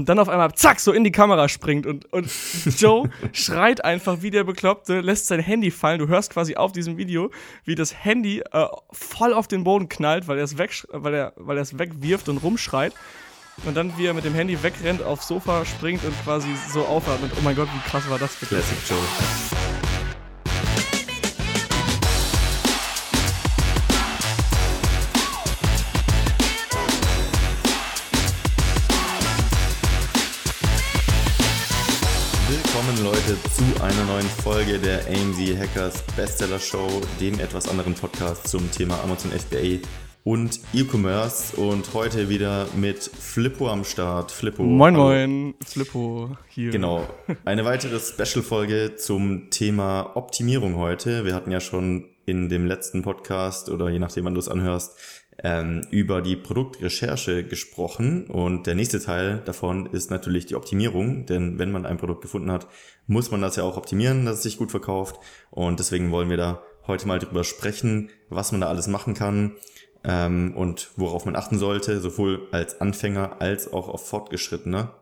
und dann auf einmal zack so in die Kamera springt und, und Joe schreit einfach wie der Bekloppte, lässt sein Handy fallen. Du hörst quasi auf diesem Video, wie das Handy äh, voll auf den Boden knallt, weil er es weg, weil er, weil er es wegwirft und rumschreit. Und dann, wie er mit dem Handy wegrennt, aufs Sofa springt und quasi so aufatmet. Oh mein Gott, wie krass war das bitte? Classic Joe. Leute zu einer neuen Folge der AMZ Hackers Bestseller Show, dem etwas anderen Podcast zum Thema Amazon FBA und E-Commerce und heute wieder mit Flippo am Start. Flippo. Moin moin, Flippo hier. Genau. Eine weitere Special-Folge zum Thema Optimierung heute. Wir hatten ja schon in dem letzten Podcast oder je nachdem, wann du es anhörst, ähm, über die Produktrecherche gesprochen und der nächste Teil davon ist natürlich die Optimierung, denn wenn man ein Produkt gefunden hat, muss man das ja auch optimieren, dass es sich gut verkauft und deswegen wollen wir da heute mal drüber sprechen, was man da alles machen kann, ähm, und worauf man achten sollte, sowohl als Anfänger als auch auf fortgeschrittener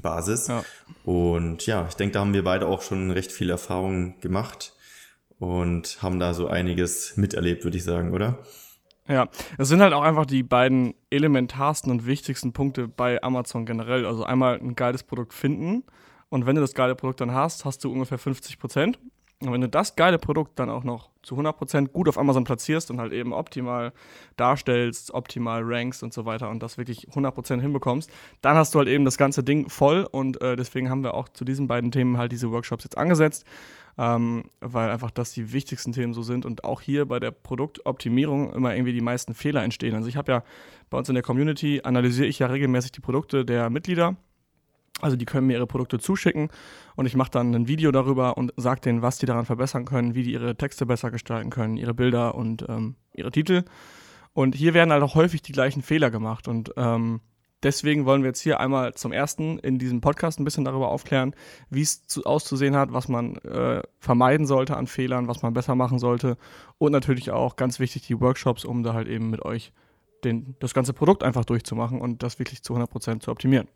Basis. Ja. Und ja, ich denke, da haben wir beide auch schon recht viel Erfahrung gemacht und haben da so einiges miterlebt, würde ich sagen, oder? Ja, es sind halt auch einfach die beiden elementarsten und wichtigsten Punkte bei Amazon generell. Also einmal ein geiles Produkt finden und wenn du das geile Produkt dann hast, hast du ungefähr 50 Prozent. Und wenn du das geile Produkt dann auch noch zu 100% gut auf Amazon platzierst und halt eben optimal darstellst, optimal rankst und so weiter und das wirklich 100% hinbekommst, dann hast du halt eben das ganze Ding voll und äh, deswegen haben wir auch zu diesen beiden Themen halt diese Workshops jetzt angesetzt, ähm, weil einfach das die wichtigsten Themen so sind und auch hier bei der Produktoptimierung immer irgendwie die meisten Fehler entstehen. Also ich habe ja bei uns in der Community analysiere ich ja regelmäßig die Produkte der Mitglieder also die können mir ihre Produkte zuschicken und ich mache dann ein Video darüber und sage denen, was die daran verbessern können, wie die ihre Texte besser gestalten können, ihre Bilder und ähm, ihre Titel. Und hier werden halt auch häufig die gleichen Fehler gemacht. Und ähm, deswegen wollen wir jetzt hier einmal zum ersten in diesem Podcast ein bisschen darüber aufklären, wie es auszusehen hat, was man äh, vermeiden sollte an Fehlern, was man besser machen sollte. Und natürlich auch ganz wichtig die Workshops, um da halt eben mit euch den, das ganze Produkt einfach durchzumachen und das wirklich zu 100% zu optimieren.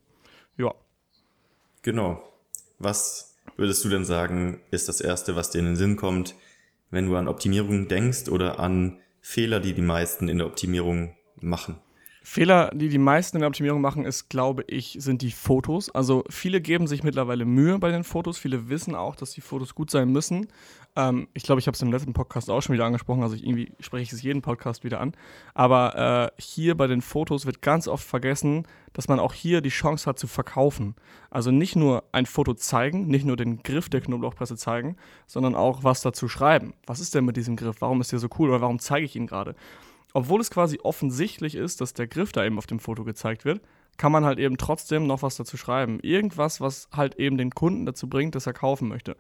Ja. Genau. Was würdest du denn sagen, ist das Erste, was dir in den Sinn kommt, wenn du an Optimierung denkst oder an Fehler, die die meisten in der Optimierung machen? Fehler, die die meisten in der Optimierung machen, ist, glaube ich, sind die Fotos. Also viele geben sich mittlerweile Mühe bei den Fotos. Viele wissen auch, dass die Fotos gut sein müssen. Ähm, ich glaube, ich habe es im letzten Podcast auch schon wieder angesprochen. Also ich, irgendwie spreche ich es jeden Podcast wieder an. Aber äh, hier bei den Fotos wird ganz oft vergessen, dass man auch hier die Chance hat zu verkaufen. Also nicht nur ein Foto zeigen, nicht nur den Griff der Knoblauchpresse zeigen, sondern auch was dazu schreiben. Was ist denn mit diesem Griff? Warum ist der so cool oder warum zeige ich ihn gerade? obwohl es quasi offensichtlich ist, dass der Griff da eben auf dem Foto gezeigt wird, kann man halt eben trotzdem noch was dazu schreiben. Irgendwas, was halt eben den Kunden dazu bringt, dass er kaufen möchte.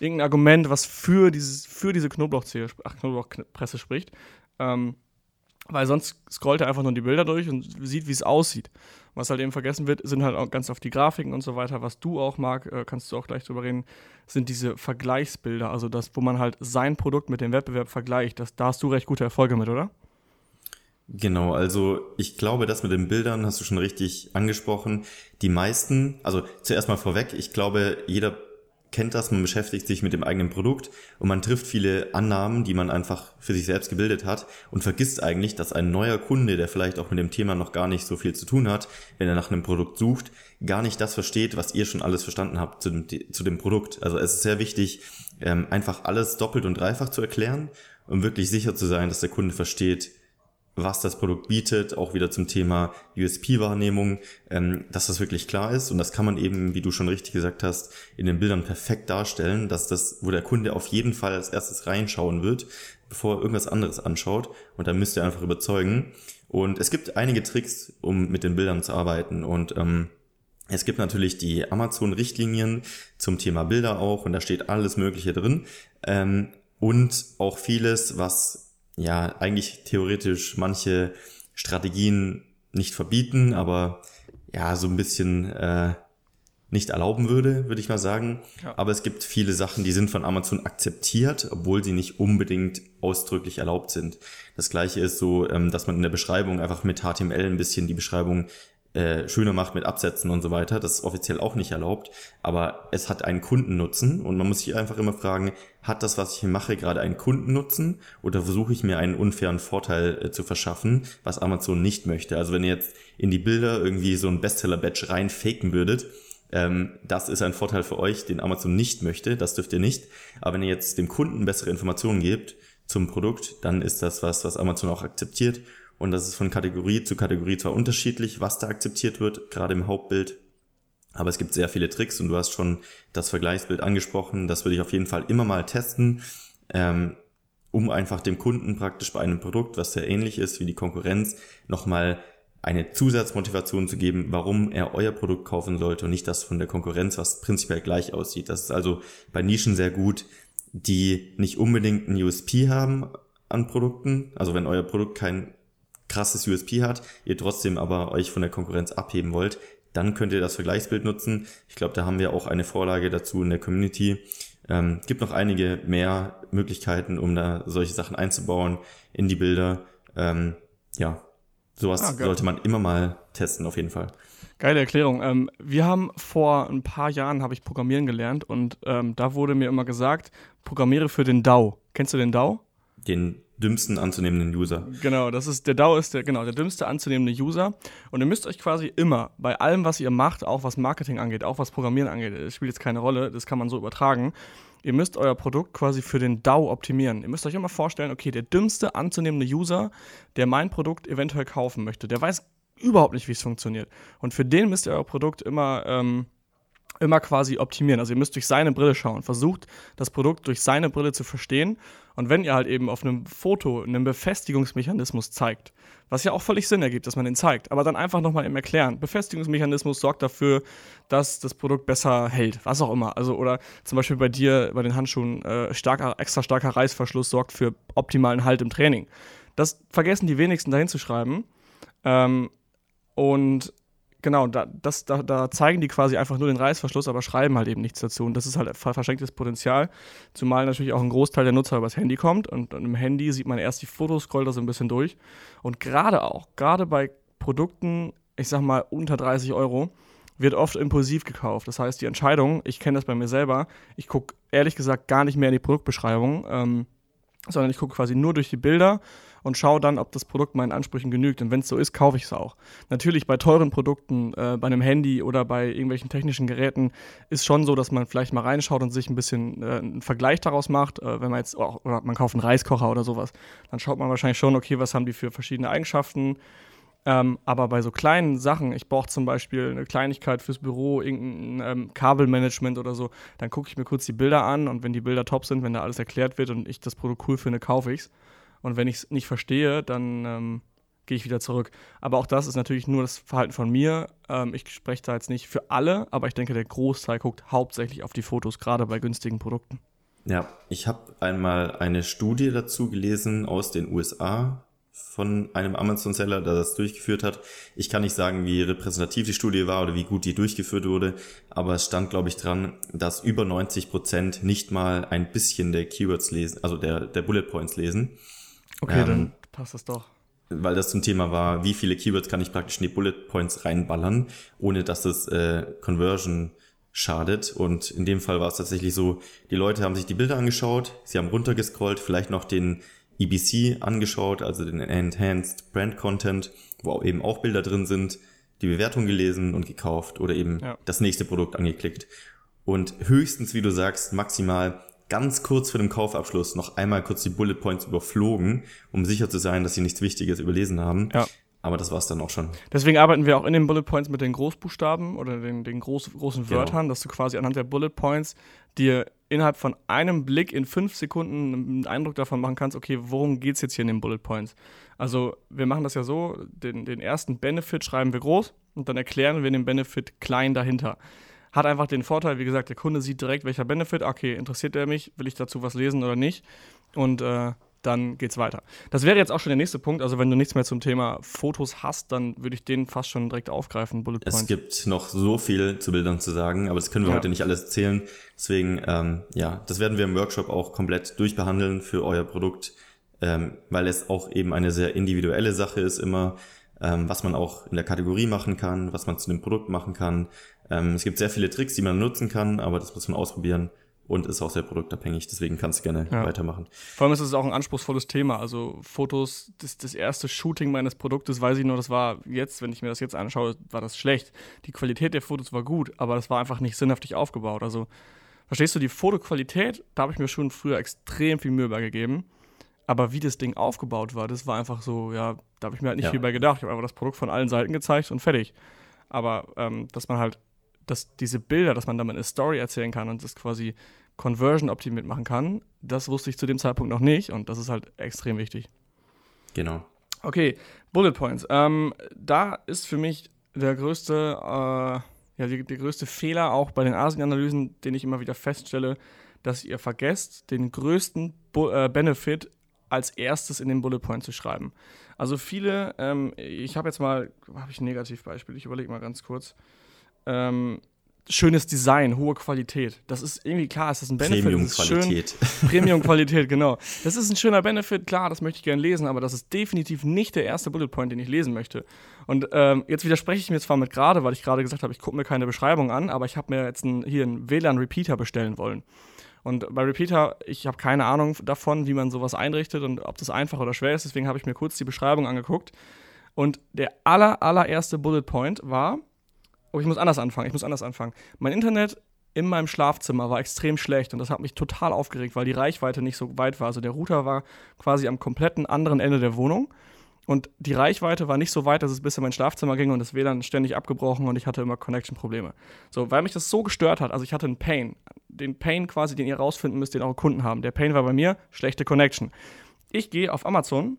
Irgendein Argument, was für, dieses, für diese Knoblauchpresse spricht. Ähm, weil sonst scrollt er einfach nur die Bilder durch und sieht, wie es aussieht. Was halt eben vergessen wird, sind halt auch ganz oft die Grafiken und so weiter. Was du auch mag, äh, kannst du auch gleich drüber reden, sind diese Vergleichsbilder. Also das, wo man halt sein Produkt mit dem Wettbewerb vergleicht. Das, da hast du recht gute Erfolge mit, oder? Genau, also ich glaube, das mit den Bildern hast du schon richtig angesprochen. Die meisten, also zuerst mal vorweg, ich glaube, jeder kennt das, man beschäftigt sich mit dem eigenen Produkt und man trifft viele Annahmen, die man einfach für sich selbst gebildet hat und vergisst eigentlich, dass ein neuer Kunde, der vielleicht auch mit dem Thema noch gar nicht so viel zu tun hat, wenn er nach einem Produkt sucht, gar nicht das versteht, was ihr schon alles verstanden habt zu dem, zu dem Produkt. Also es ist sehr wichtig, ähm, einfach alles doppelt und dreifach zu erklären, um wirklich sicher zu sein, dass der Kunde versteht, was das Produkt bietet, auch wieder zum Thema USP-Wahrnehmung, ähm, dass das wirklich klar ist. Und das kann man eben, wie du schon richtig gesagt hast, in den Bildern perfekt darstellen, dass das, wo der Kunde auf jeden Fall als erstes reinschauen wird, bevor er irgendwas anderes anschaut. Und dann müsst ihr einfach überzeugen. Und es gibt einige Tricks, um mit den Bildern zu arbeiten. Und ähm, es gibt natürlich die Amazon-Richtlinien zum Thema Bilder auch, und da steht alles Mögliche drin. Ähm, und auch vieles, was ja eigentlich theoretisch manche Strategien nicht verbieten, aber ja, so ein bisschen äh, nicht erlauben würde, würde ich mal sagen. Ja. Aber es gibt viele Sachen, die sind von Amazon akzeptiert, obwohl sie nicht unbedingt ausdrücklich erlaubt sind. Das gleiche ist so, ähm, dass man in der Beschreibung einfach mit HTML ein bisschen die Beschreibung äh, schöner macht mit Absätzen und so weiter. Das ist offiziell auch nicht erlaubt, aber es hat einen Kundennutzen und man muss sich einfach immer fragen, hat das, was ich hier mache, gerade einen Kundennutzen oder versuche ich mir einen unfairen Vorteil äh, zu verschaffen, was Amazon nicht möchte. Also wenn ihr jetzt in die Bilder irgendwie so ein Bestseller-Badge rein faken würdet, ähm, das ist ein Vorteil für euch, den Amazon nicht möchte, das dürft ihr nicht. Aber wenn ihr jetzt dem Kunden bessere Informationen gebt zum Produkt, dann ist das was, was Amazon auch akzeptiert und das ist von Kategorie zu Kategorie zwar unterschiedlich, was da akzeptiert wird, gerade im Hauptbild. Aber es gibt sehr viele Tricks und du hast schon das Vergleichsbild angesprochen. Das würde ich auf jeden Fall immer mal testen, ähm, um einfach dem Kunden praktisch bei einem Produkt, was sehr ähnlich ist wie die Konkurrenz, nochmal eine Zusatzmotivation zu geben, warum er euer Produkt kaufen sollte und nicht das von der Konkurrenz, was prinzipiell gleich aussieht. Das ist also bei Nischen sehr gut, die nicht unbedingt ein USP haben an Produkten. Also wenn euer Produkt kein krasses USP hat, ihr trotzdem aber euch von der Konkurrenz abheben wollt, dann könnt ihr das Vergleichsbild nutzen. Ich glaube, da haben wir auch eine Vorlage dazu in der Community. Ähm, gibt noch einige mehr Möglichkeiten, um da solche Sachen einzubauen in die Bilder. Ähm, ja, sowas ah, sollte man immer mal testen, auf jeden Fall. Geile Erklärung. Ähm, wir haben vor ein paar Jahren habe ich Programmieren gelernt und ähm, da wurde mir immer gesagt, programmiere für den DAO. Kennst du den DAO? Den dümmsten anzunehmenden User. Genau, das ist der DAO ist der genau der dümmste anzunehmende User und ihr müsst euch quasi immer bei allem was ihr macht, auch was Marketing angeht, auch was Programmieren angeht, das spielt jetzt keine Rolle, das kann man so übertragen. Ihr müsst euer Produkt quasi für den DAO optimieren. Ihr müsst euch immer vorstellen, okay, der dümmste anzunehmende User, der mein Produkt eventuell kaufen möchte, der weiß überhaupt nicht, wie es funktioniert. Und für den müsst ihr euer Produkt immer ähm, immer quasi optimieren. Also ihr müsst durch seine Brille schauen. Versucht das Produkt durch seine Brille zu verstehen. Und wenn ihr halt eben auf einem Foto einen Befestigungsmechanismus zeigt, was ja auch völlig Sinn ergibt, dass man den zeigt, aber dann einfach nochmal im Erklären. Befestigungsmechanismus sorgt dafür, dass das Produkt besser hält, was auch immer. Also oder zum Beispiel bei dir, bei den Handschuhen, äh, starker, extra starker Reißverschluss sorgt für optimalen Halt im Training. Das vergessen die wenigsten dahin zu schreiben. Ähm, und Genau, da, das, da, da zeigen die quasi einfach nur den Reißverschluss, aber schreiben halt eben nichts dazu. Und das ist halt verschenktes Potenzial, zumal natürlich auch ein Großteil der Nutzer übers Handy kommt. Und, und im Handy sieht man erst die Fotos, scrollt da so ein bisschen durch. Und gerade auch, gerade bei Produkten, ich sag mal unter 30 Euro, wird oft impulsiv gekauft. Das heißt, die Entscheidung, ich kenne das bei mir selber, ich gucke ehrlich gesagt gar nicht mehr in die Produktbeschreibung, ähm, sondern ich gucke quasi nur durch die Bilder und schaue dann, ob das Produkt meinen Ansprüchen genügt. Und wenn es so ist, kaufe ich es auch. Natürlich bei teuren Produkten, äh, bei einem Handy oder bei irgendwelchen technischen Geräten ist schon so, dass man vielleicht mal reinschaut und sich ein bisschen äh, einen Vergleich daraus macht. Äh, wenn man jetzt, oh, oder man kauft einen Reiskocher oder sowas, dann schaut man wahrscheinlich schon, okay, was haben die für verschiedene Eigenschaften. Ähm, aber bei so kleinen Sachen, ich brauche zum Beispiel eine Kleinigkeit fürs Büro, irgendein ähm, Kabelmanagement oder so, dann gucke ich mir kurz die Bilder an und wenn die Bilder top sind, wenn da alles erklärt wird und ich das Produkt cool finde, kaufe ich es. Und wenn ich es nicht verstehe, dann ähm, gehe ich wieder zurück. Aber auch das ist natürlich nur das Verhalten von mir. Ähm, ich spreche da jetzt nicht für alle, aber ich denke, der Großteil guckt hauptsächlich auf die Fotos, gerade bei günstigen Produkten. Ja, ich habe einmal eine Studie dazu gelesen aus den USA von einem Amazon-Seller, der das durchgeführt hat. Ich kann nicht sagen, wie repräsentativ die Studie war oder wie gut die durchgeführt wurde, aber es stand, glaube ich, dran, dass über 90 Prozent nicht mal ein bisschen der Keywords lesen, also der, der Bullet Points lesen. Okay, ähm, dann passt das doch. Weil das zum Thema war, wie viele Keywords kann ich praktisch in die Bullet Points reinballern, ohne dass es äh, Conversion schadet. Und in dem Fall war es tatsächlich so, die Leute haben sich die Bilder angeschaut, sie haben runtergescrollt, vielleicht noch den EBC angeschaut, also den Enhanced Brand Content, wo eben auch Bilder drin sind, die Bewertung gelesen und gekauft oder eben ja. das nächste Produkt angeklickt. Und höchstens, wie du sagst, maximal ganz kurz vor dem Kaufabschluss noch einmal kurz die Bullet Points überflogen, um sicher zu sein, dass sie nichts Wichtiges überlesen haben. Ja. Aber das war's dann auch schon. Deswegen arbeiten wir auch in den Bullet Points mit den Großbuchstaben oder den, den groß, großen genau. Wörtern, dass du quasi anhand der Bullet Points dir innerhalb von einem Blick in fünf Sekunden einen Eindruck davon machen kannst, okay, worum geht's jetzt hier in den Bullet Points? Also wir machen das ja so, den, den ersten Benefit schreiben wir groß und dann erklären wir den Benefit klein dahinter. Hat einfach den Vorteil, wie gesagt, der Kunde sieht direkt, welcher Benefit, okay, interessiert er mich, will ich dazu was lesen oder nicht? Und äh, dann geht's weiter. Das wäre jetzt auch schon der nächste Punkt. Also, wenn du nichts mehr zum Thema Fotos hast, dann würde ich den fast schon direkt aufgreifen. Bullet Point. Es gibt noch so viel zu Bildern zu sagen, aber das können wir ja. heute nicht alles erzählen. Deswegen, ähm, ja, das werden wir im Workshop auch komplett durchbehandeln für euer Produkt, ähm, weil es auch eben eine sehr individuelle Sache ist immer. ähm, was man auch in der Kategorie machen kann, was man zu dem Produkt machen kann. Ähm, es gibt sehr viele Tricks, die man nutzen kann, aber das muss man ausprobieren und ist auch sehr produktabhängig. Deswegen kannst du gerne ja. weitermachen. Vor allem ist es auch ein anspruchsvolles Thema. Also Fotos, das, das erste Shooting meines Produktes, weiß ich nur, das war jetzt, wenn ich mir das jetzt anschaue, war das schlecht. Die Qualität der Fotos war gut, aber das war einfach nicht sinnhaftig aufgebaut. Also verstehst du, die Fotoqualität, da habe ich mir schon früher extrem viel Mühe bei gegeben. Aber wie das Ding aufgebaut war, das war einfach so, ja, da habe ich mir halt nicht ja. viel bei gedacht. Ich habe einfach das Produkt von allen Seiten gezeigt und fertig. Aber ähm, dass man halt, dass diese Bilder, dass man damit eine Story erzählen kann und das quasi Conversion optimiert machen kann, das wusste ich zu dem Zeitpunkt noch nicht und das ist halt extrem wichtig. Genau. Okay, Bullet Points. Ähm, da ist für mich der größte, äh, ja, der größte Fehler auch bei den Asien-Analysen, den ich immer wieder feststelle, dass ihr vergesst, den größten Bu äh, Benefit als erstes in den Bullet Point zu schreiben. Also viele, ähm, ich habe jetzt mal, habe ich ein Negativbeispiel, ich überlege mal ganz kurz. Ähm, schönes Design, hohe Qualität. Das ist irgendwie klar, ist das ein Benefit. Premium-Qualität. Premium-Qualität, genau. Das ist ein schöner Benefit, klar, das möchte ich gerne lesen, aber das ist definitiv nicht der erste Bullet Point, den ich lesen möchte. Und ähm, jetzt widerspreche ich mir zwar mit gerade, weil ich gerade gesagt habe, ich gucke mir keine Beschreibung an, aber ich habe mir jetzt ein, hier einen WLAN-Repeater bestellen wollen. Und bei Repeater, ich habe keine Ahnung davon, wie man sowas einrichtet und ob das einfach oder schwer ist. Deswegen habe ich mir kurz die Beschreibung angeguckt. Und der aller, allererste Bullet Point war, oh, ich muss anders anfangen, ich muss anders anfangen. Mein Internet in meinem Schlafzimmer war extrem schlecht und das hat mich total aufgeregt, weil die Reichweite nicht so weit war. Also der Router war quasi am kompletten anderen Ende der Wohnung und die Reichweite war nicht so weit, dass es bis in mein Schlafzimmer ging und das WLAN ständig abgebrochen und ich hatte immer Connection-Probleme. So, weil mich das so gestört hat, also ich hatte einen Pain. Den Pain quasi, den ihr rausfinden müsst, den eure Kunden haben. Der Pain war bei mir schlechte Connection. Ich gehe auf Amazon,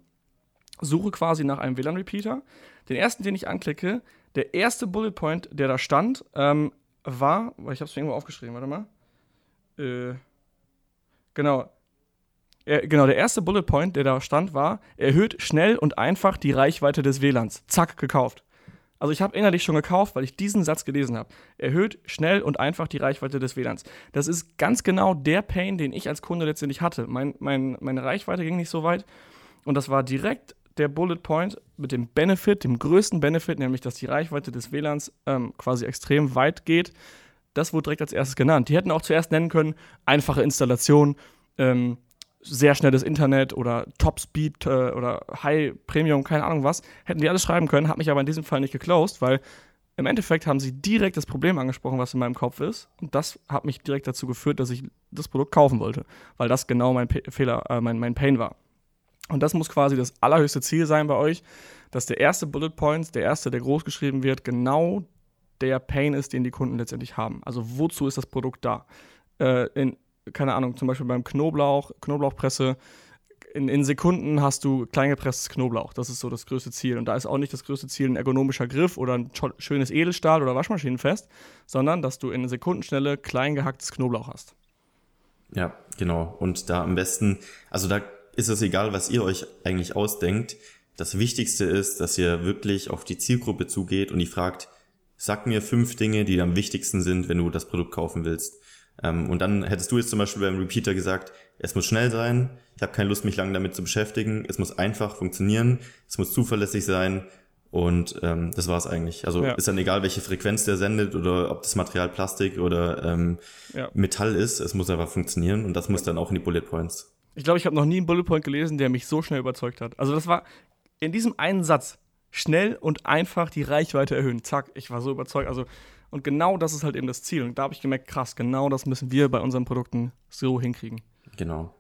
suche quasi nach einem WLAN-Repeater. Den ersten, den ich anklicke, der erste Bullet Point, der da stand, ähm, war, ich habe es irgendwo aufgeschrieben, warte mal. Äh, genau, er, genau, der erste Bullet Point, der da stand, war, erhöht schnell und einfach die Reichweite des WLANs. Zack, gekauft. Also ich habe innerlich schon gekauft, weil ich diesen Satz gelesen habe. Erhöht schnell und einfach die Reichweite des WLANs. Das ist ganz genau der Pain, den ich als Kunde letztendlich hatte. Mein, mein, meine Reichweite ging nicht so weit. Und das war direkt der Bullet Point mit dem Benefit, dem größten Benefit, nämlich dass die Reichweite des WLANs ähm, quasi extrem weit geht. Das wurde direkt als erstes genannt. Die hätten auch zuerst nennen können, einfache Installation, ähm, sehr schnelles Internet oder Top Speed äh, oder High Premium, keine Ahnung was, hätten die alles schreiben können, hat mich aber in diesem Fall nicht geclosed, weil im Endeffekt haben sie direkt das Problem angesprochen, was in meinem Kopf ist. Und das hat mich direkt dazu geführt, dass ich das Produkt kaufen wollte, weil das genau mein P Fehler, äh, mein, mein Pain war. Und das muss quasi das allerhöchste Ziel sein bei euch, dass der erste Bullet Point, der erste, der groß geschrieben wird, genau der Pain ist, den die Kunden letztendlich haben. Also wozu ist das Produkt da? Äh, in, keine Ahnung, zum Beispiel beim Knoblauch, Knoblauchpresse, in, in, Sekunden hast du kleingepresstes Knoblauch. Das ist so das größte Ziel. Und da ist auch nicht das größte Ziel ein ergonomischer Griff oder ein schönes Edelstahl oder Waschmaschinenfest, sondern dass du in Sekundenschnelle klein gehacktes Knoblauch hast. Ja, genau. Und da am besten, also da ist es egal, was ihr euch eigentlich ausdenkt. Das Wichtigste ist, dass ihr wirklich auf die Zielgruppe zugeht und die fragt, sag mir fünf Dinge, die am wichtigsten sind, wenn du das Produkt kaufen willst. Ähm, und dann hättest du jetzt zum Beispiel beim Repeater gesagt, es muss schnell sein, ich habe keine Lust, mich lange damit zu beschäftigen, es muss einfach funktionieren, es muss zuverlässig sein und ähm, das war's eigentlich. Also ja. ist dann egal, welche Frequenz der sendet oder ob das Material Plastik oder ähm, ja. Metall ist, es muss einfach funktionieren und das muss dann auch in die Bullet Points. Ich glaube, ich habe noch nie einen Bullet Point gelesen, der mich so schnell überzeugt hat. Also das war in diesem einen Satz schnell und einfach die Reichweite erhöhen. Zack, ich war so überzeugt. Also und genau das ist halt eben das Ziel. Und da habe ich gemerkt, krass, genau das müssen wir bei unseren Produkten so hinkriegen. Genau.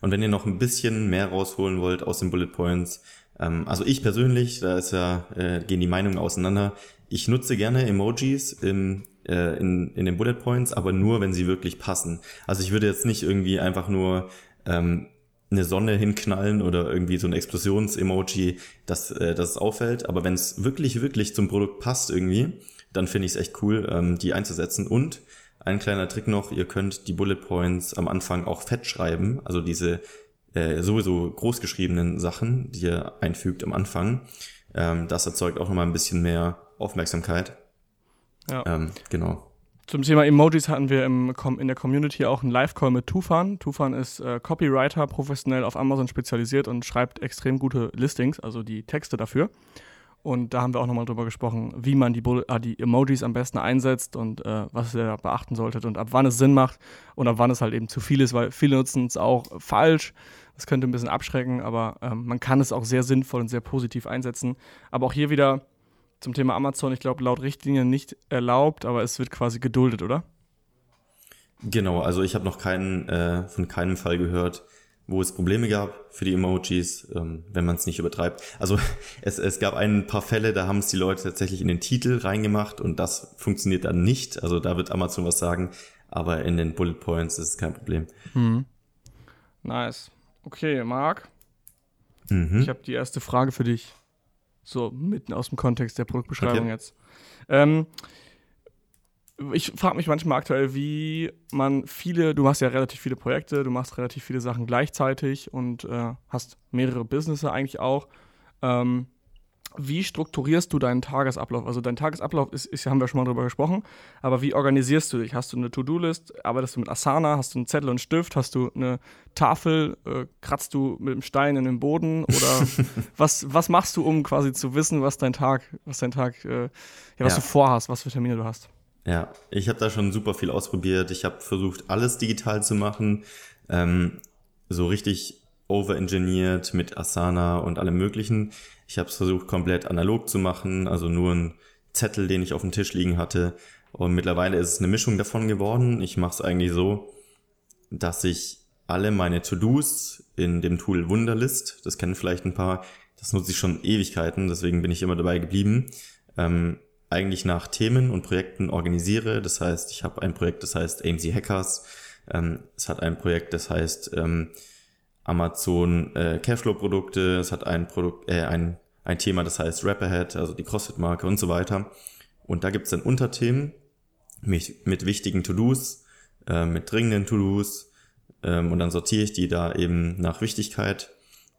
Und wenn ihr noch ein bisschen mehr rausholen wollt aus den Bullet Points, ähm, also ich persönlich, da ist ja, äh, gehen die Meinungen auseinander. Ich nutze gerne Emojis im, äh, in, in den Bullet Points, aber nur, wenn sie wirklich passen. Also ich würde jetzt nicht irgendwie einfach nur ähm, eine Sonne hinknallen oder irgendwie so ein Explosions-Emoji, dass, äh, dass es auffällt. Aber wenn es wirklich, wirklich zum Produkt passt irgendwie, dann finde ich es echt cool, ähm, die einzusetzen. Und ein kleiner Trick noch, ihr könnt die Bullet Points am Anfang auch fett schreiben, also diese äh, sowieso großgeschriebenen Sachen, die ihr einfügt am Anfang. Ähm, das erzeugt auch nochmal ein bisschen mehr Aufmerksamkeit. Ja. Ähm, genau. Zum Thema Emojis hatten wir im, in der Community auch einen Live-Call mit Tufan. Tufan ist äh, Copywriter, professionell auf Amazon spezialisiert und schreibt extrem gute Listings, also die Texte dafür. Und da haben wir auch nochmal drüber gesprochen, wie man die, äh, die Emojis am besten einsetzt und äh, was ihr beachten solltet und ab wann es Sinn macht und ab wann es halt eben zu viel ist, weil viele nutzen es auch falsch. Das könnte ein bisschen abschrecken, aber ähm, man kann es auch sehr sinnvoll und sehr positiv einsetzen. Aber auch hier wieder zum Thema Amazon, ich glaube, laut Richtlinien nicht erlaubt, aber es wird quasi geduldet, oder? Genau, also ich habe noch keinen, äh, von keinem Fall gehört, wo es Probleme gab für die Emojis, ähm, wenn man es nicht übertreibt. Also es, es gab ein paar Fälle, da haben es die Leute tatsächlich in den Titel reingemacht und das funktioniert dann nicht. Also da wird Amazon was sagen, aber in den Bullet Points ist es kein Problem. Hm. Nice. Okay, Marc. Mhm. Ich habe die erste Frage für dich. So mitten aus dem Kontext der Produktbeschreibung okay. jetzt. Ähm, ich frage mich manchmal aktuell, wie man viele, du machst ja relativ viele Projekte, du machst relativ viele Sachen gleichzeitig und äh, hast mehrere Businesses eigentlich auch. Ähm, wie strukturierst du deinen Tagesablauf? Also dein Tagesablauf ist, ist, haben wir schon mal drüber gesprochen, aber wie organisierst du dich? Hast du eine To-Do-List? Arbeitest du mit Asana? Hast du einen Zettel und Stift? Hast du eine Tafel? Äh, kratzt du mit dem Stein in den Boden? Oder was, was machst du, um quasi zu wissen, was dein Tag, was dein Tag, äh, ja, was ja. du vorhast, was für Termine du hast? Ja, ich habe da schon super viel ausprobiert. Ich habe versucht, alles digital zu machen. Ähm, so richtig overengineert mit Asana und allem möglichen. Ich habe es versucht, komplett analog zu machen, also nur ein Zettel, den ich auf dem Tisch liegen hatte. Und mittlerweile ist es eine Mischung davon geworden. Ich mache es eigentlich so, dass ich alle meine To-Dos in dem Tool Wunderlist, das kennen vielleicht ein paar, das nutze ich schon Ewigkeiten, deswegen bin ich immer dabei geblieben, ähm, eigentlich nach Themen und Projekten organisiere. Das heißt, ich habe ein Projekt, das heißt AMC Hackers. Ähm, es hat ein Projekt, das heißt ähm, Amazon äh, Cashflow-Produkte. Es hat ein Produkt, äh, ein, ein Thema, das heißt Rapperhead, also die CrossFit-Marke und so weiter. Und da gibt es dann Unterthemen mit, mit wichtigen To-Dos, äh, mit dringenden To-Dos. Ähm, und dann sortiere ich die da eben nach Wichtigkeit.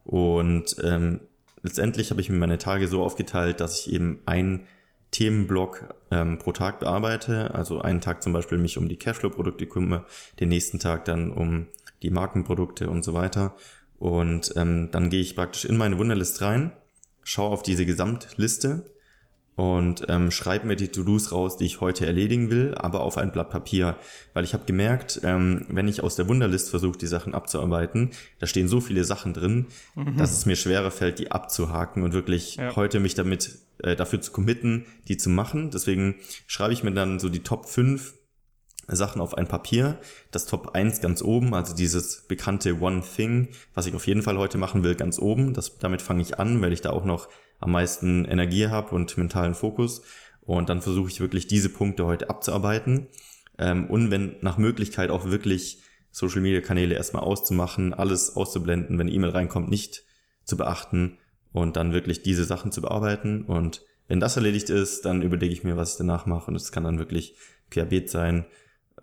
Und ähm, letztendlich habe ich mir meine Tage so aufgeteilt, dass ich eben ein Themenblock ähm, pro Tag bearbeite. Also einen Tag zum Beispiel mich um die Cashflow-Produkte kümmere, den nächsten Tag dann um die Markenprodukte und so weiter. Und ähm, dann gehe ich praktisch in meine Wunderlist rein, schaue auf diese Gesamtliste und ähm, schreibe mir die To-Dos raus, die ich heute erledigen will, aber auf ein Blatt Papier. Weil ich habe gemerkt, ähm, wenn ich aus der Wunderlist versuche, die Sachen abzuarbeiten, da stehen so viele Sachen drin, mhm. dass es mir schwerer fällt, die abzuhaken und wirklich ja. heute mich damit äh, dafür zu committen, die zu machen. Deswegen schreibe ich mir dann so die Top 5 Sachen auf ein Papier. Das Top 1 ganz oben, also dieses bekannte One Thing, was ich auf jeden Fall heute machen will, ganz oben. Das, damit fange ich an, weil ich da auch noch am meisten Energie habe und mentalen Fokus. Und dann versuche ich wirklich diese Punkte heute abzuarbeiten. Ähm, und wenn nach Möglichkeit auch wirklich Social Media Kanäle erstmal auszumachen, alles auszublenden, wenn E-Mail reinkommt, nicht zu beachten und dann wirklich diese Sachen zu bearbeiten. Und wenn das erledigt ist, dann überlege ich mir, was ich danach mache. Und es kann dann wirklich querbeet sein.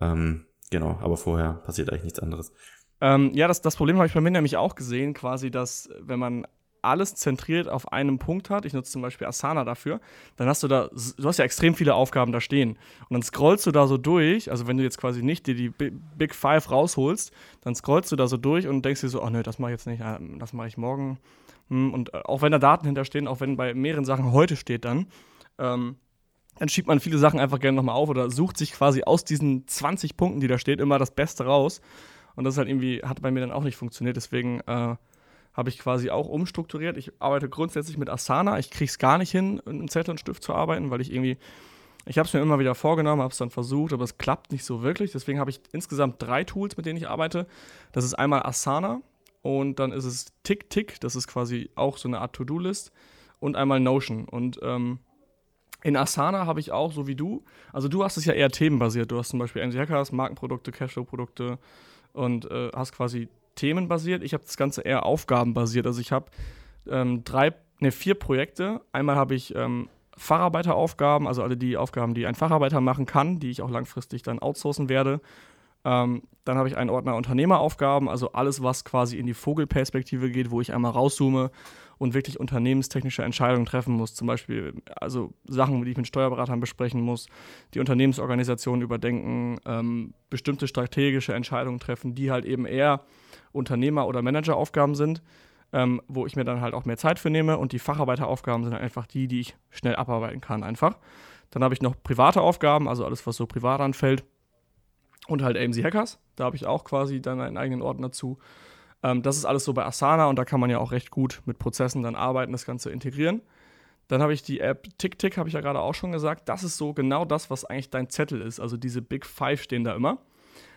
Ähm, genau, aber vorher passiert eigentlich nichts anderes. Ähm, ja, das, das Problem habe ich bei mir nämlich auch gesehen, quasi, dass wenn man alles zentriert auf einem Punkt hat, ich nutze zum Beispiel Asana dafür, dann hast du da, du hast ja extrem viele Aufgaben da stehen. Und dann scrollst du da so durch, also wenn du jetzt quasi nicht dir die Big Five rausholst, dann scrollst du da so durch und denkst dir so, oh nö, das mache ich jetzt nicht, äh, das mache ich morgen. Hm, und äh, auch wenn da Daten hinterstehen, auch wenn bei mehreren Sachen heute steht dann, ähm, dann schiebt man viele Sachen einfach gerne nochmal auf oder sucht sich quasi aus diesen 20 Punkten, die da steht, immer das Beste raus. Und das halt irgendwie, hat bei mir dann auch nicht funktioniert. Deswegen äh, habe ich quasi auch umstrukturiert. Ich arbeite grundsätzlich mit Asana. Ich kriege es gar nicht hin, in einem Zettel und Stift zu arbeiten, weil ich irgendwie, ich habe es mir immer wieder vorgenommen, habe es dann versucht, aber es klappt nicht so wirklich. Deswegen habe ich insgesamt drei Tools, mit denen ich arbeite. Das ist einmal Asana und dann ist es TickTick, das ist quasi auch so eine Art To-Do-List und einmal Notion. Und ähm, in Asana habe ich auch, so wie du, also du hast es ja eher themenbasiert. Du hast zum Beispiel NC Hackers, Markenprodukte, Cashflow-Produkte und äh, hast quasi themenbasiert. Ich habe das Ganze eher aufgabenbasiert. Also ich habe ähm, drei, ne, vier Projekte. Einmal habe ich ähm, Facharbeiteraufgaben, also alle die Aufgaben, die ein Facharbeiter machen kann, die ich auch langfristig dann outsourcen werde. Ähm, dann habe ich einen Ordner Unternehmeraufgaben, also alles, was quasi in die Vogelperspektive geht, wo ich einmal rauszoome und wirklich unternehmenstechnische Entscheidungen treffen muss. Zum Beispiel also Sachen, die ich mit Steuerberatern besprechen muss, die Unternehmensorganisation überdenken, ähm, bestimmte strategische Entscheidungen treffen, die halt eben eher Unternehmer- oder Manageraufgaben sind. ähm, wo ich mir dann halt auch mehr Zeit für nehme und die Facharbeiteraufgaben sind einfach die, die ich schnell abarbeiten kann einfach. Dann habe ich noch private Aufgaben, also alles, was so privat anfällt. Und halt AMC Hackers, da habe ich auch quasi dann einen eigenen Ordner zu. Ähm, das ist alles so bei Asana und da kann man ja auch recht gut mit Prozessen dann arbeiten, das Ganze integrieren. Dann habe ich die App TickTick, habe ich ja gerade auch schon gesagt. Das ist so genau das, was eigentlich dein Zettel ist. Also diese Big Five stehen da immer.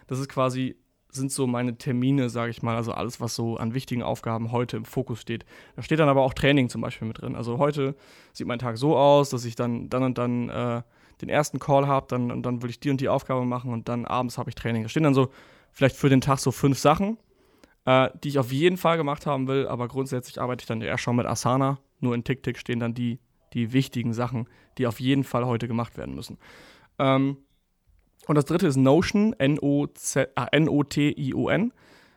Das ist quasi, sind so meine Termine, sage ich mal. Also alles, was so an wichtigen Aufgaben heute im Fokus steht. Da steht dann aber auch Training zum Beispiel mit drin. Also heute sieht mein Tag so aus, dass ich dann, dann und dann äh, den ersten Call habe, dann, und dann will ich die und die Aufgabe machen und dann abends habe ich Training. Da stehen dann so vielleicht für den Tag so fünf Sachen, äh, die ich auf jeden Fall gemacht haben will, aber grundsätzlich arbeite ich dann eher schon mit Asana nur in TickTick stehen dann die, die wichtigen Sachen, die auf jeden Fall heute gemacht werden müssen. Ähm, und das dritte ist Notion, N-O-T-I-O-N.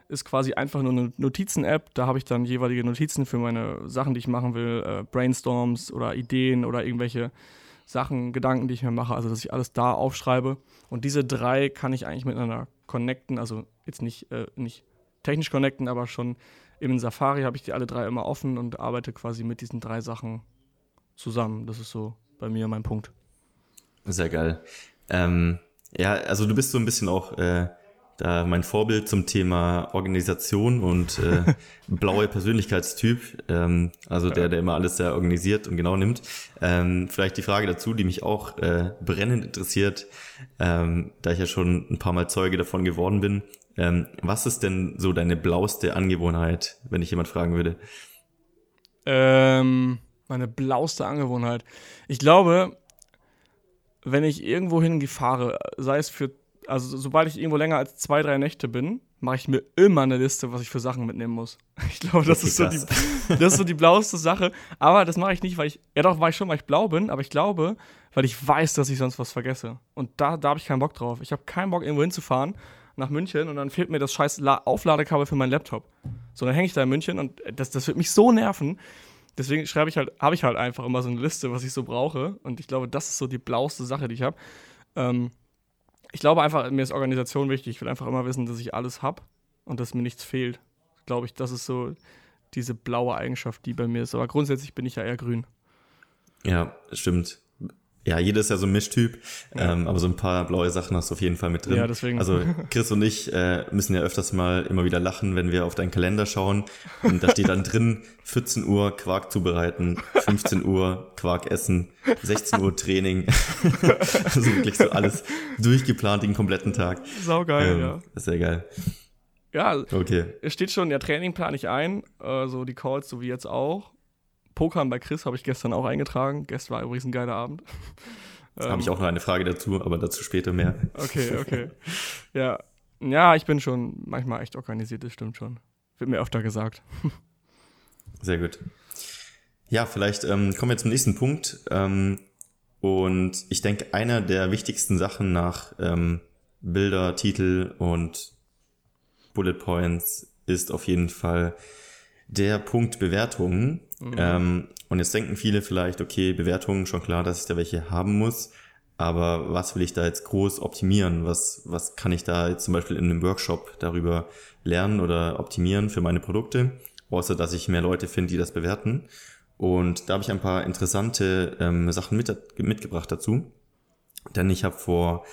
Ist quasi einfach nur eine Notizen-App. Da habe ich dann jeweilige Notizen für meine Sachen, die ich machen will, äh, Brainstorms oder Ideen oder irgendwelche Sachen, Gedanken, die ich mir mache. Also, dass ich alles da aufschreibe. Und diese drei kann ich eigentlich miteinander connecten. Also, jetzt nicht, äh, nicht technisch connecten, aber schon im Safari habe ich die alle drei immer offen und arbeite quasi mit diesen drei Sachen zusammen. Das ist so bei mir mein Punkt. Sehr geil. Ähm, ja, also du bist so ein bisschen auch äh, da mein Vorbild zum Thema Organisation und äh, blaue Persönlichkeitstyp, ähm, also der, der immer alles sehr organisiert und genau nimmt. Ähm, vielleicht die Frage dazu, die mich auch äh, brennend interessiert, ähm, da ich ja schon ein paar Mal Zeuge davon geworden bin. Ähm, was ist denn so deine blauste Angewohnheit, wenn ich jemand fragen würde? Ähm, meine blauste Angewohnheit. Ich glaube, wenn ich irgendwo fahre, sei es für, also sobald ich irgendwo länger als zwei, drei Nächte bin, mache ich mir immer eine Liste, was ich für Sachen mitnehmen muss. Ich glaube, das, ist so die, das ist so die blaueste Sache. Aber das mache ich nicht, weil ich, ja doch, war ich schon, weil ich blau bin, aber ich glaube, weil ich weiß, dass ich sonst was vergesse. Und da, da habe ich keinen Bock drauf. Ich habe keinen Bock, irgendwo hinzufahren nach München und dann fehlt mir das scheiß Aufladekabel für meinen Laptop. So, dann hänge ich da in München und das, das wird mich so nerven. Deswegen schreibe ich halt, habe ich halt einfach immer so eine Liste, was ich so brauche. Und ich glaube, das ist so die blauste Sache, die ich habe. Ähm, ich glaube einfach, mir ist Organisation wichtig. Ich will einfach immer wissen, dass ich alles habe und dass mir nichts fehlt. Glaube ich, das ist so diese blaue Eigenschaft, die bei mir ist. Aber grundsätzlich bin ich ja eher grün. Ja, stimmt. Ja, jeder ist ja so ein Mischtyp, ja. ähm, aber so ein paar blaue Sachen hast du auf jeden Fall mit drin. Ja, deswegen. Also Chris und ich äh, müssen ja öfters mal immer wieder lachen, wenn wir auf deinen Kalender schauen. Und da steht dann drin, 14 Uhr Quark zubereiten, 15 Uhr Quark essen, 16 Uhr Training. also wirklich so alles durchgeplant den kompletten Tag. Saugeil, ähm, ja. ist sehr geil. Ja, okay. es steht schon, ja, Training plane ich ein, äh, so die Calls, so wie jetzt auch. Pokern bei Chris habe ich gestern auch eingetragen. Gestern war übrigens ein geiler Abend. ähm, habe ich auch noch eine Frage dazu, aber dazu später mehr. Okay, okay. ja. ja, ich bin schon manchmal echt organisiert, das stimmt schon. Wird mir öfter gesagt. Sehr gut. Ja, vielleicht ähm, kommen wir zum nächsten Punkt. Ähm, und ich denke, einer der wichtigsten Sachen nach ähm, Bilder, Titel und Bullet Points ist auf jeden Fall der Punkt Bewertungen. Mhm. Ähm, und jetzt denken viele vielleicht, okay, Bewertungen, schon klar, dass ich da welche haben muss. Aber was will ich da jetzt groß optimieren? Was, was kann ich da jetzt zum Beispiel in einem Workshop darüber lernen oder optimieren für meine Produkte? Außer, dass ich mehr Leute finde, die das bewerten. Und da habe ich ein paar interessante ähm, Sachen mit, mitgebracht dazu. Denn ich habe vor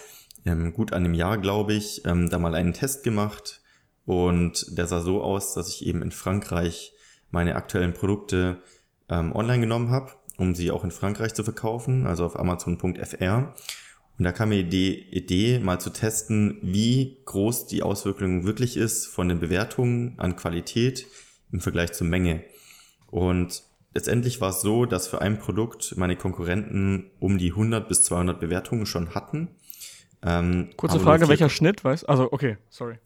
ähm, gut einem Jahr, glaube ich, ähm, da mal einen Test gemacht. Und der sah so aus, dass ich eben in Frankreich meine aktuellen Produkte ähm, online genommen habe, um sie auch in Frankreich zu verkaufen, also auf Amazon.fr. Und da kam mir die Idee, mal zu testen, wie groß die Auswirkung wirklich ist von den Bewertungen an Qualität im Vergleich zur Menge. Und letztendlich war es so, dass für ein Produkt meine Konkurrenten um die 100 bis 200 Bewertungen schon hatten. Ähm, Kurze Frage, welcher Schnitt, weißt Also, okay, sorry.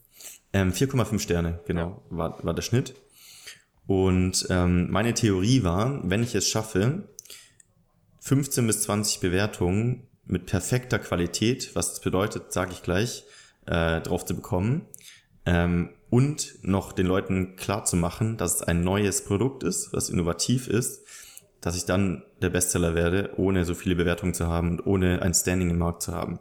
Ähm, 4,5 Sterne, genau, ja. war, war der Schnitt. Und ähm, meine Theorie war, wenn ich es schaffe, 15 bis 20 Bewertungen mit perfekter Qualität, was das bedeutet, sage ich gleich, äh, drauf zu bekommen ähm, und noch den Leuten klar zu machen, dass es ein neues Produkt ist, was innovativ ist, dass ich dann der Bestseller werde, ohne so viele Bewertungen zu haben und ohne ein Standing im Markt zu haben.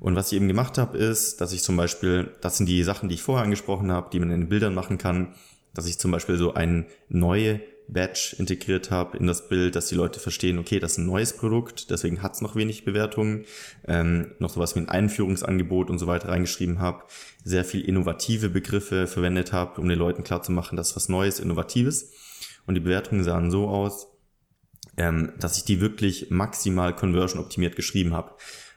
Und was ich eben gemacht habe, ist, dass ich zum Beispiel, das sind die Sachen, die ich vorher angesprochen habe, die man in den Bildern machen kann, dass ich zum Beispiel so ein neue Badge integriert habe in das Bild, dass die Leute verstehen, okay, das ist ein neues Produkt, deswegen hat es noch wenig Bewertungen, ähm, noch sowas wie ein Einführungsangebot und so weiter reingeschrieben habe, sehr viel innovative Begriffe verwendet habe, um den Leuten klarzumachen, dass was Neues, Innovatives. Und die Bewertungen sahen so aus, ähm, dass ich die wirklich maximal conversion optimiert geschrieben habe.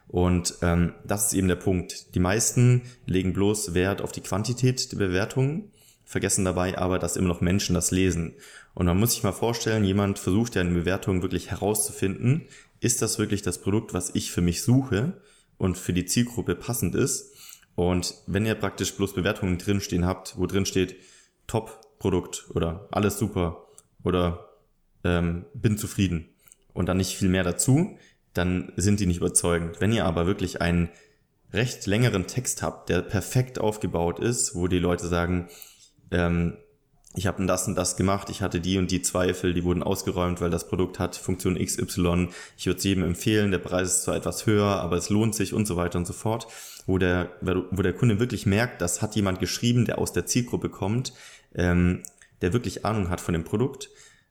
Und ähm, das ist eben der Punkt. Die meisten legen bloß Wert auf die Quantität der Bewertungen, vergessen dabei aber, dass immer noch Menschen das lesen. Und man muss sich mal vorstellen, jemand versucht ja in Bewertungen wirklich herauszufinden, ist das wirklich das Produkt, was ich für mich suche und für die Zielgruppe passend ist. Und wenn ihr praktisch bloß Bewertungen drinstehen habt, wo drin steht, Top-Produkt oder alles super oder ähm, bin zufrieden und dann nicht viel mehr dazu, dann sind die nicht überzeugend. Wenn ihr aber wirklich einen recht längeren Text habt, der perfekt aufgebaut ist, wo die Leute sagen, ähm, ich habe das und das gemacht, ich hatte die und die Zweifel, die wurden ausgeräumt, weil das Produkt hat Funktion XY, ich würde es jedem empfehlen, der Preis ist zwar etwas höher, aber es lohnt sich und so weiter und so fort, wo der, wo der Kunde wirklich merkt, das hat jemand geschrieben, der aus der Zielgruppe kommt, ähm, der wirklich Ahnung hat von dem Produkt,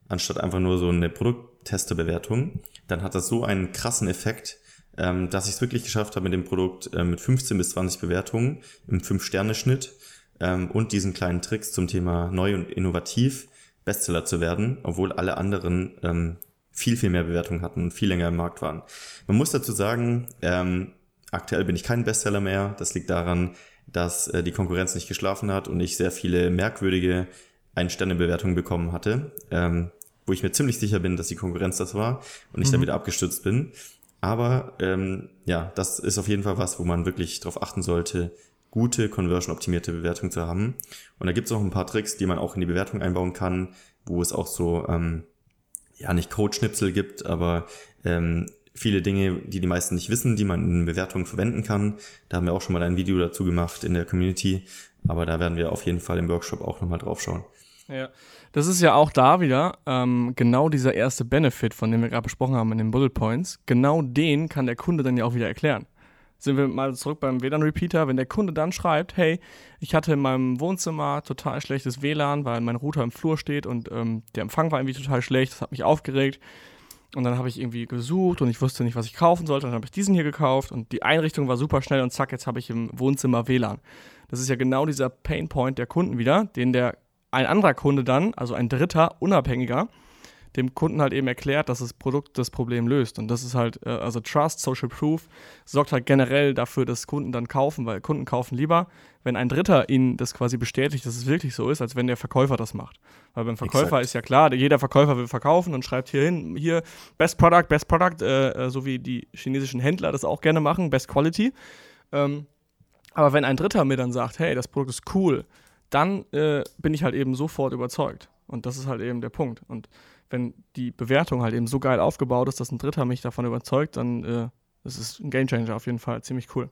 anstatt einfach nur so eine Produkttesterbewertung, dann hat das so einen krassen Effekt, ähm, dass ich es wirklich geschafft habe mit dem Produkt äh, mit 15 bis 20 Bewertungen im 5-Sterne-Schnitt ähm, und diesen kleinen Tricks zum Thema neu und innovativ Bestseller zu werden, obwohl alle anderen ähm, viel, viel mehr Bewertungen hatten und viel länger im Markt waren. Man muss dazu sagen, ähm, aktuell bin ich kein Bestseller mehr. Das liegt daran, dass äh, die Konkurrenz nicht geschlafen hat und ich sehr viele merkwürdige Ein-Sterne-Bewertungen bekommen hatte. Ähm, wo ich mir ziemlich sicher bin, dass die Konkurrenz das war und ich mhm. wieder abgestürzt bin. Aber ähm, ja, das ist auf jeden Fall was, wo man wirklich darauf achten sollte, gute conversion-optimierte Bewertung zu haben. Und da gibt es auch ein paar Tricks, die man auch in die Bewertung einbauen kann, wo es auch so, ähm, ja, nicht Code-Schnipsel gibt, aber ähm, viele Dinge, die die meisten nicht wissen, die man in Bewertungen verwenden kann. Da haben wir auch schon mal ein Video dazu gemacht in der Community, aber da werden wir auf jeden Fall im Workshop auch nochmal drauf schauen. Ja, das ist ja auch da wieder ähm, genau dieser erste Benefit, von dem wir gerade besprochen haben in den Bullet Points. Genau den kann der Kunde dann ja auch wieder erklären. Sind wir mal zurück beim WLAN-Repeater, wenn der Kunde dann schreibt, hey, ich hatte in meinem Wohnzimmer total schlechtes WLAN, weil mein Router im Flur steht und ähm, der Empfang war irgendwie total schlecht, das hat mich aufgeregt. Und dann habe ich irgendwie gesucht und ich wusste nicht, was ich kaufen sollte. Und dann habe ich diesen hier gekauft und die Einrichtung war super schnell und zack, jetzt habe ich im Wohnzimmer WLAN. Das ist ja genau dieser Painpoint der Kunden wieder, den der ein anderer Kunde dann, also ein dritter, unabhängiger, dem Kunden halt eben erklärt, dass das Produkt das Problem löst. Und das ist halt, äh, also Trust, Social Proof, sorgt halt generell dafür, dass Kunden dann kaufen, weil Kunden kaufen lieber, wenn ein Dritter ihnen das quasi bestätigt, dass es wirklich so ist, als wenn der Verkäufer das macht. Weil beim Verkäufer Exakt. ist ja klar, jeder Verkäufer will verkaufen und schreibt hier hin, hier Best Product, Best Product, äh, äh, so wie die chinesischen Händler das auch gerne machen, Best Quality. Ähm, aber wenn ein Dritter mir dann sagt, hey, das Produkt ist cool, dann äh, bin ich halt eben sofort überzeugt. Und das ist halt eben der Punkt. Und wenn die Bewertung halt eben so geil aufgebaut ist, dass ein Dritter mich davon überzeugt, dann äh, das ist ein Gamechanger auf jeden Fall. Ziemlich cool.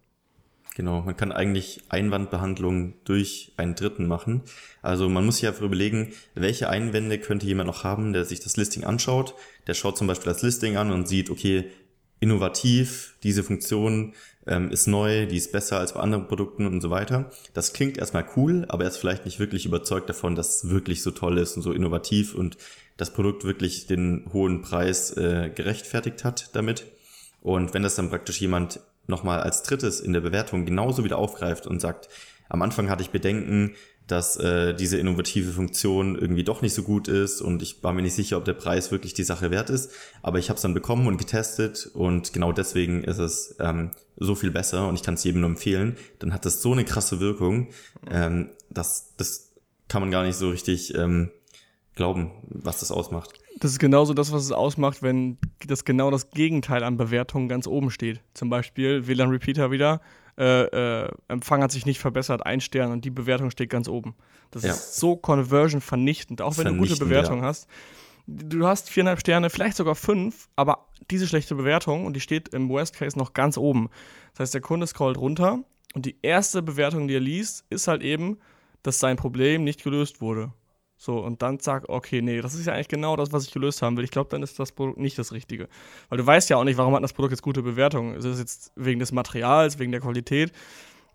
Genau, man kann eigentlich Einwandbehandlung durch einen Dritten machen. Also man muss sich einfach überlegen, welche Einwände könnte jemand noch haben, der sich das Listing anschaut. Der schaut zum Beispiel das Listing an und sieht, okay, innovativ, diese Funktion ähm, ist neu, die ist besser als bei anderen Produkten und so weiter. Das klingt erstmal cool, aber er ist vielleicht nicht wirklich überzeugt davon, dass es wirklich so toll ist und so innovativ und das Produkt wirklich den hohen Preis äh, gerechtfertigt hat damit. Und wenn das dann praktisch jemand nochmal als drittes in der Bewertung genauso wieder aufgreift und sagt, am Anfang hatte ich Bedenken, dass äh, diese innovative Funktion irgendwie doch nicht so gut ist und ich war mir nicht sicher, ob der Preis wirklich die Sache wert ist. Aber ich habe es dann bekommen und getestet und genau deswegen ist es ähm, so viel besser und ich kann es jedem nur empfehlen. Dann hat das so eine krasse Wirkung, ähm, dass das kann man gar nicht so richtig ähm, glauben, was das ausmacht. Das ist genauso das, was es ausmacht, wenn das genau das Gegenteil an Bewertungen ganz oben steht. Zum Beispiel WLAN Repeater wieder äh, äh, Empfang hat sich nicht verbessert, ein Stern und die Bewertung steht ganz oben. Das ja. ist so Conversion vernichtend, auch wenn du gute Bewertung ja. hast. Du hast viereinhalb Sterne, vielleicht sogar fünf, aber diese schlechte Bewertung und die steht im Worst Case noch ganz oben. Das heißt, der Kunde scrollt runter und die erste Bewertung, die er liest, ist halt eben, dass sein Problem nicht gelöst wurde. So, und dann sag, okay, nee, das ist ja eigentlich genau das, was ich gelöst haben will. Ich glaube, dann ist das Produkt nicht das Richtige. Weil du weißt ja auch nicht, warum hat das Produkt jetzt gute Bewertungen. Ist es jetzt wegen des Materials, wegen der Qualität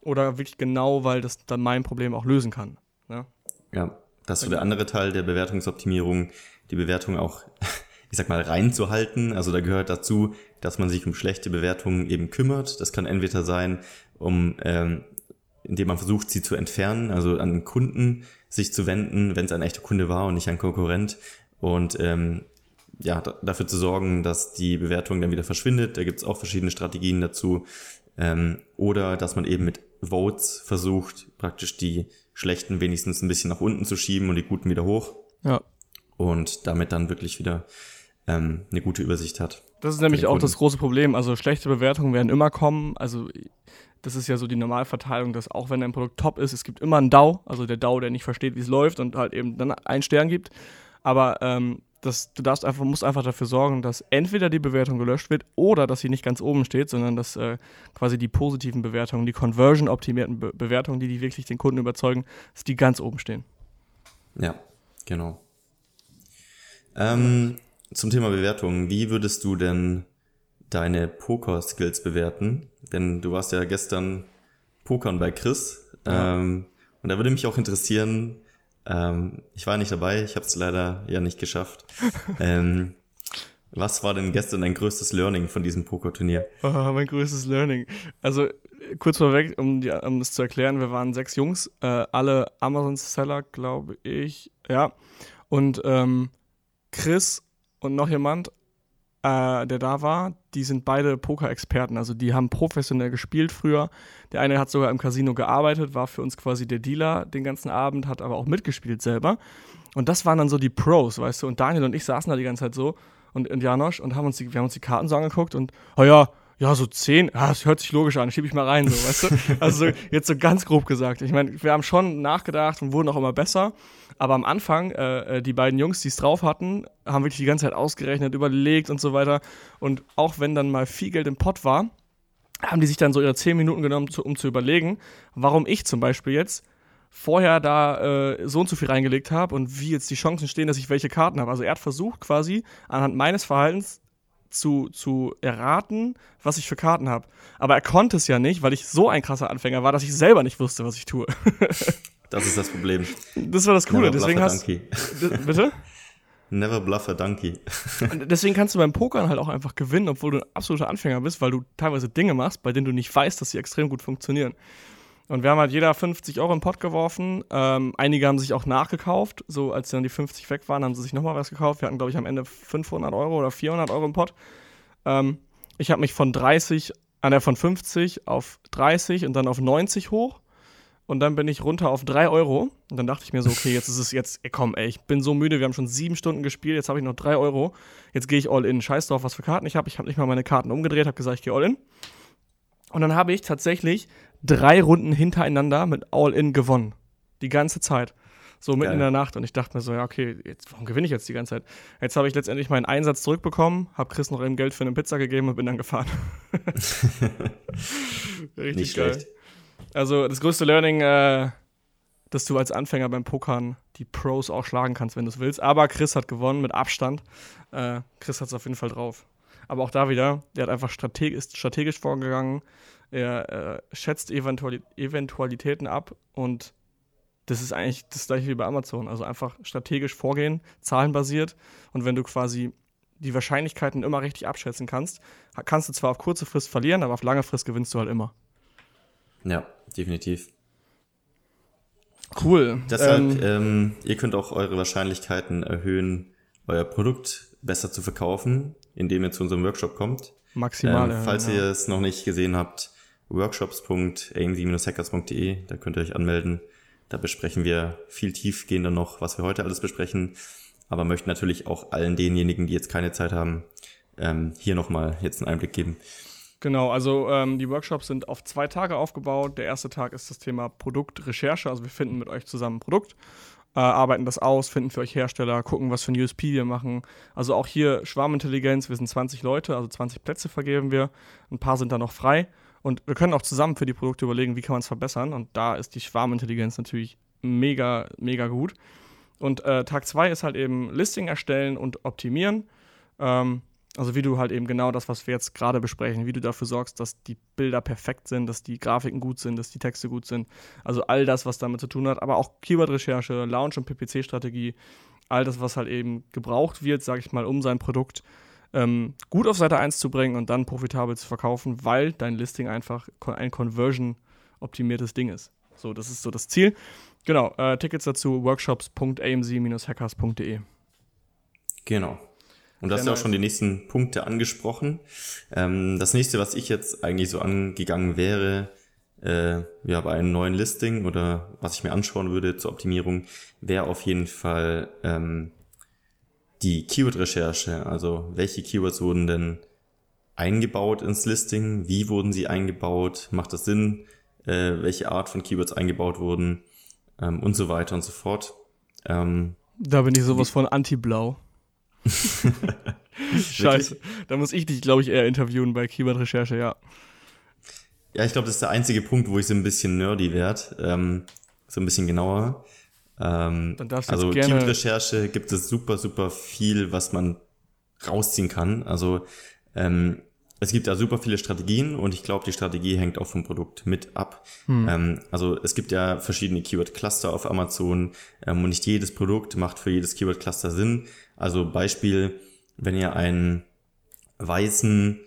oder wirklich genau, weil das dann mein Problem auch lösen kann. Ne? Ja, Das ist so der andere Teil der Bewertungsoptimierung, die Bewertung auch, ich sag mal, reinzuhalten. Also da gehört dazu, dass man sich um schlechte Bewertungen eben kümmert. Das kann entweder sein, um ähm, indem man versucht, sie zu entfernen, also an Kunden sich zu wenden, wenn es ein echter Kunde war und nicht ein Konkurrent. Und ähm, ja, dafür zu sorgen, dass die Bewertung dann wieder verschwindet. Da gibt es auch verschiedene Strategien dazu. Ähm, oder dass man eben mit Votes versucht, praktisch die schlechten wenigstens ein bisschen nach unten zu schieben und die guten wieder hoch. Ja. Und damit dann wirklich wieder ähm, eine gute Übersicht hat. Das ist nämlich auch das große Problem. Also schlechte Bewertungen werden immer kommen. Also das ist ja so die Normalverteilung, dass auch wenn ein Produkt top ist, es gibt immer einen DAO, also der DAO, der nicht versteht, wie es läuft und halt eben dann einen Stern gibt. Aber ähm, das, du darfst einfach, musst einfach dafür sorgen, dass entweder die Bewertung gelöscht wird oder dass sie nicht ganz oben steht, sondern dass äh, quasi die positiven Bewertungen, die conversion-optimierten Be Bewertungen, die, die wirklich den Kunden überzeugen, dass die ganz oben stehen. Ja, genau. Ähm, zum Thema Bewertungen, wie würdest du denn deine Poker-Skills bewerten? Denn du warst ja gestern Pokern bei Chris. Ja. Ähm, und da würde mich auch interessieren, ähm, ich war nicht dabei, ich habe es leider ja nicht geschafft. ähm, was war denn gestern dein größtes Learning von diesem Pokerturnier? Oh, mein größtes Learning. Also kurz vorweg, um, die, um das zu erklären, wir waren sechs Jungs, äh, alle Amazon-Seller, glaube ich, ja. Und ähm, Chris und noch jemand äh, der da war, die sind beide Poker-Experten. Also die haben professionell gespielt früher. Der eine hat sogar im Casino gearbeitet, war für uns quasi der Dealer den ganzen Abend, hat aber auch mitgespielt selber. Und das waren dann so die Pros, weißt du. Und Daniel und ich saßen da die ganze Zeit so und, und Janosch und haben uns die, wir haben uns die Karten so angeguckt und, oh ja, ja, so zehn, ja, das hört sich logisch an, schieb ich mal rein, so, weißt du? Also so, jetzt so ganz grob gesagt. Ich meine, wir haben schon nachgedacht und wurden auch immer besser, aber am Anfang, äh, äh die beiden Jungs, die es drauf hatten, haben wirklich die ganze Zeit ausgerechnet, überlegt und so weiter. Und auch wenn dann mal viel Geld im Pott war, haben die sich dann so ihre zehn Minuten genommen, um zu überlegen, warum ich zum Beispiel jetzt vorher da äh, so und so viel reingelegt habe und wie jetzt die Chancen stehen, dass ich welche Karten habe. Also er hat versucht quasi anhand meines Verhaltens zu, zu erraten, was ich für Karten habe. Aber er konnte es ja nicht, weil ich so ein krasser Anfänger war, dass ich selber nicht wusste, was ich tue. das ist das Problem. Das war das Coole. Never deswegen hast Bitte? Never bluff a donkey. deswegen kannst du beim Pokern halt auch einfach gewinnen, obwohl du ein absoluter Anfänger bist, weil du teilweise Dinge machst, bei denen du nicht weißt, dass sie extrem gut funktionieren. Und wir haben halt jeder 50 Euro im Pott geworfen. Ähm, einige haben sich auch nachgekauft. So, als dann die 50 weg waren, haben sie sich nochmal was gekauft. Wir hatten, glaube ich, am Ende 500 Euro oder 400 Euro im Pott. Ähm, ich habe mich von 30, an der von 50 auf 30 und dann auf 90 hoch. Und dann bin ich runter auf 3 Euro. Und dann dachte ich mir so, okay, jetzt ist es jetzt, ey, komm, ey, ich bin so müde, wir haben schon sieben Stunden gespielt, jetzt habe ich noch 3 Euro. Jetzt gehe ich all in. Scheiß drauf, was für Karten ich habe. Ich habe nicht mal meine Karten umgedreht, habe gesagt, ich gehe all in. Und dann habe ich tatsächlich drei Runden hintereinander mit All-In gewonnen. Die ganze Zeit. So mitten Geil. in der Nacht. Und ich dachte mir so, ja, okay, jetzt, warum gewinne ich jetzt die ganze Zeit? Jetzt habe ich letztendlich meinen Einsatz zurückbekommen, habe Chris noch eben Geld für eine Pizza gegeben und bin dann gefahren. Richtig Nicht geil. Schlecht. Also das größte Learning, äh, dass du als Anfänger beim Pokern die Pros auch schlagen kannst, wenn du es willst. Aber Chris hat gewonnen mit Abstand. Äh, Chris hat es auf jeden Fall drauf. Aber auch da wieder, der hat einfach strategisch, ist strategisch vorgegangen, er äh, schätzt Eventuali Eventualitäten ab und das ist eigentlich das gleiche wie bei Amazon. Also einfach strategisch vorgehen, zahlenbasiert und wenn du quasi die Wahrscheinlichkeiten immer richtig abschätzen kannst, kannst du zwar auf kurze Frist verlieren, aber auf lange Frist gewinnst du halt immer. Ja, definitiv. Cool. Deshalb, ähm, ähm, ihr könnt auch eure Wahrscheinlichkeiten erhöhen, euer Produkt besser zu verkaufen, indem ihr zu unserem Workshop kommt. Maximal. Ähm, falls ja. ihr es noch nicht gesehen habt, workshops.amc-hackers.de, da könnt ihr euch anmelden. Da besprechen wir viel tiefgehender noch, was wir heute alles besprechen, aber möchten natürlich auch allen denjenigen, die jetzt keine Zeit haben, ähm, hier nochmal jetzt einen Einblick geben. Genau, also ähm, die Workshops sind auf zwei Tage aufgebaut. Der erste Tag ist das Thema Produktrecherche, also wir finden mit euch zusammen ein Produkt, äh, arbeiten das aus, finden für euch Hersteller, gucken, was für ein USP wir machen. Also auch hier Schwarmintelligenz, wir sind 20 Leute, also 20 Plätze vergeben wir, ein paar sind da noch frei und wir können auch zusammen für die Produkte überlegen, wie kann man es verbessern. Und da ist die Schwarmintelligenz natürlich mega, mega gut. Und äh, Tag 2 ist halt eben Listing erstellen und optimieren. Ähm, Also wie du halt eben genau das, was wir jetzt gerade besprechen, wie du dafür sorgst, dass die Bilder perfekt sind, dass die Grafiken gut sind, dass die Texte gut sind. Also all das, was damit zu tun hat, aber auch Keyword-Recherche, Launch- und PPC-Strategie, all das, was halt eben gebraucht wird, sage ich mal, um sein Produkt ähm, gut auf Seite 1 zu bringen und dann profitabel zu verkaufen, weil dein Listing einfach ein Conversion-optimiertes Ding ist. So, das ist so das Ziel. Genau, äh, Tickets dazu workshops.amc-hackers.de. Genau. Und du hast ja auch schon die nächsten Punkte angesprochen. Ähm, das nächste, was ich jetzt eigentlich so angegangen wäre, äh, ja, bei einem neuen Listing oder was ich mir anschauen würde zur Optimierung, wäre auf jeden Fall ähm, die Keyword-Recherche. Also welche Keywords wurden denn eingebaut ins Listing? Wie wurden sie eingebaut? Macht das Sinn? Äh, welche Art von Keywords eingebaut wurden? Ähm, und so weiter und so fort. Ähm, da bin ich sowas von anti-blau. Scheiße. Da muss ich dich, glaube ich, eher interviewen bei Keyword-Recherche, ja. Ja, ich glaube, das ist der einzige Punkt, wo ich so ein bisschen nerdy werde. Ähm, so ein bisschen genauer. Ähm, Dann darfst du also Keyword-Recherche gibt es super, super viel, was man rausziehen kann. Also ähm, es gibt da super viele Strategien und ich glaube, die Strategie hängt auch vom Produkt mit ab. Hm. Ähm, also es gibt ja verschiedene Keyword-Cluster auf Amazon ähm, und nicht jedes Produkt macht für jedes Keyword-Cluster Sinn. Also Beispiel, wenn ihr einen weißen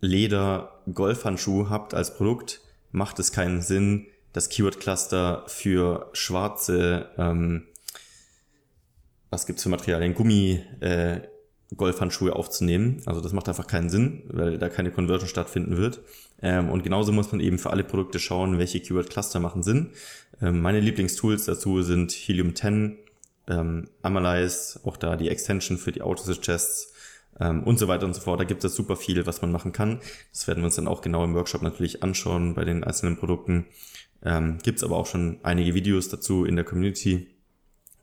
Leder-Golfhandschuh habt als Produkt, macht es keinen Sinn, das Keyword-Cluster für schwarze, ähm, was gibt's für Materialien, Gummi, äh, Golfhandschuhe aufzunehmen. Also das macht einfach keinen Sinn, weil da keine Conversion stattfinden wird. Ähm, und genauso muss man eben für alle Produkte schauen, welche Keyword-Cluster machen Sinn. Ähm, meine Lieblingstools dazu sind Helium 10, ähm, Analyze, auch da die Extension für die Autosuggests ähm, und so weiter und so fort. Da gibt es super viel, was man machen kann. Das werden wir uns dann auch genau im Workshop natürlich anschauen bei den einzelnen Produkten. Ähm, gibt es aber auch schon einige Videos dazu in der Community.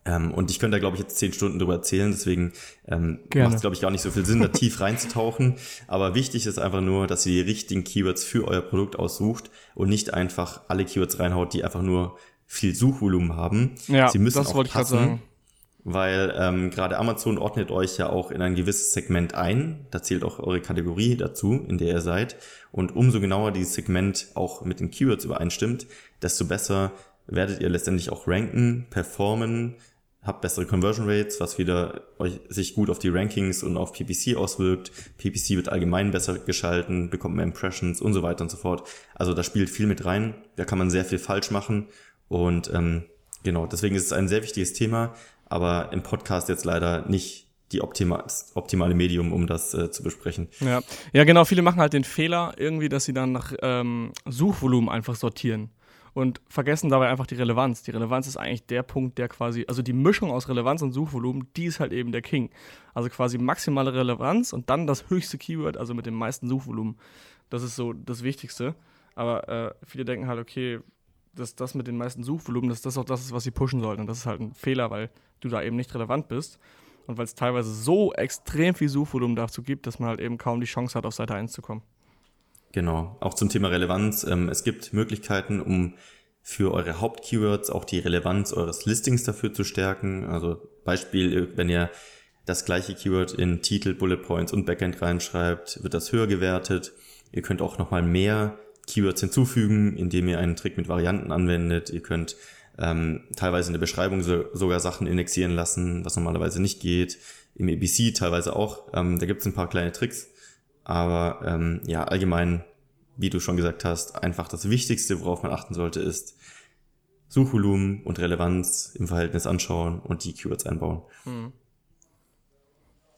Ähm, und ich könnte da, glaube ich, jetzt zehn Stunden drüber erzählen, deswegen ähm, macht es, glaube ich, gar nicht so viel Sinn, da tief reinzutauchen. Aber wichtig ist einfach nur, dass ihr die richtigen Keywords für euer Produkt aussucht und nicht einfach alle Keywords reinhaut, die einfach nur viel Suchvolumen haben. Ja, Sie müssen das wollte ich gerade sagen weil ähm, gerade Amazon ordnet euch ja auch in ein gewisses Segment ein. Da zählt auch eure Kategorie dazu, in der ihr seid. Und umso genauer dieses Segment auch mit den Keywords übereinstimmt, desto besser werdet ihr letztendlich auch ranken, performen, habt bessere Conversion Rates, was wieder euch sich gut auf die Rankings und auf PPC auswirkt. PPC wird allgemein besser geschalten, bekommt mehr Impressions und so weiter und so fort. Also da spielt viel mit rein. Da kann man sehr viel falsch machen. Und ähm, genau, deswegen ist es ein sehr wichtiges Thema aber im Podcast jetzt leider nicht die optima optimale Medium, um das äh, zu besprechen. Ja. ja, genau. Viele machen halt den Fehler irgendwie, dass sie dann nach ähm, Suchvolumen einfach sortieren und vergessen dabei einfach die Relevanz. Die Relevanz ist eigentlich der Punkt, der quasi, also die Mischung aus Relevanz und Suchvolumen, die ist halt eben der King. Also quasi maximale Relevanz und dann das höchste Keyword, also mit dem meisten Suchvolumen. Das ist so das Wichtigste. Aber äh, viele denken halt, okay, dass das mit den meisten Suchvolumen, dass das auch das ist, was sie pushen sollten. Und das ist halt ein Fehler, weil du da eben nicht relevant bist. Und weil es teilweise so extrem viel Suchvolumen dazu gibt, dass man halt eben kaum die Chance hat, auf Seite 1 zu kommen. Genau, auch zum Thema Relevanz. Ähm, es gibt Möglichkeiten, um für eure Hauptkeywords auch die Relevanz eures Listings dafür zu stärken. Also Beispiel, wenn ihr das gleiche Keyword in Titel, Bullet Points und Backend reinschreibt, wird das höher gewertet. Ihr könnt auch nochmal mehr Keywords hinzufügen, indem ihr einen Trick mit Varianten anwendet. Ihr könnt ähm, teilweise in der Beschreibung so, sogar Sachen indexieren lassen, was normalerweise nicht geht. Im ABC teilweise auch. Ähm, da gibt es ein paar kleine Tricks. Aber ähm, ja, allgemein, wie du schon gesagt hast, einfach das Wichtigste, worauf man achten sollte, ist Suchvolumen und Relevanz im Verhältnis anschauen und die Keywords einbauen. Hm.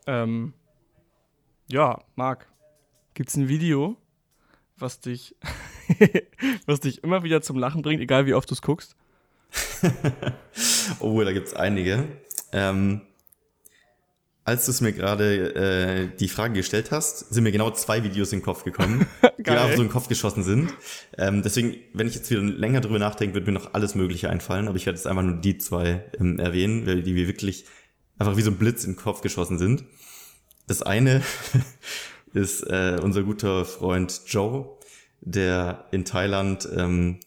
Ähm, ja, Marc, gibt's ein Video, was dich, was dich immer wieder zum Lachen bringt, egal wie oft du es guckst? oh, da gibt's einige. Ähm, als du es mir gerade äh, die Frage gestellt hast, sind mir genau zwei Videos in den Kopf gekommen, die einfach so in den Kopf geschossen sind. Ähm, deswegen, wenn ich jetzt wieder länger drüber nachdenke, wird mir noch alles Mögliche einfallen, aber ich werde jetzt einfach nur die zwei ähm, erwähnen, weil die mir wirklich einfach wie so ein Blitz in den Kopf geschossen sind. Das eine ist äh, unser guter Freund Joe, der in Thailand ähm,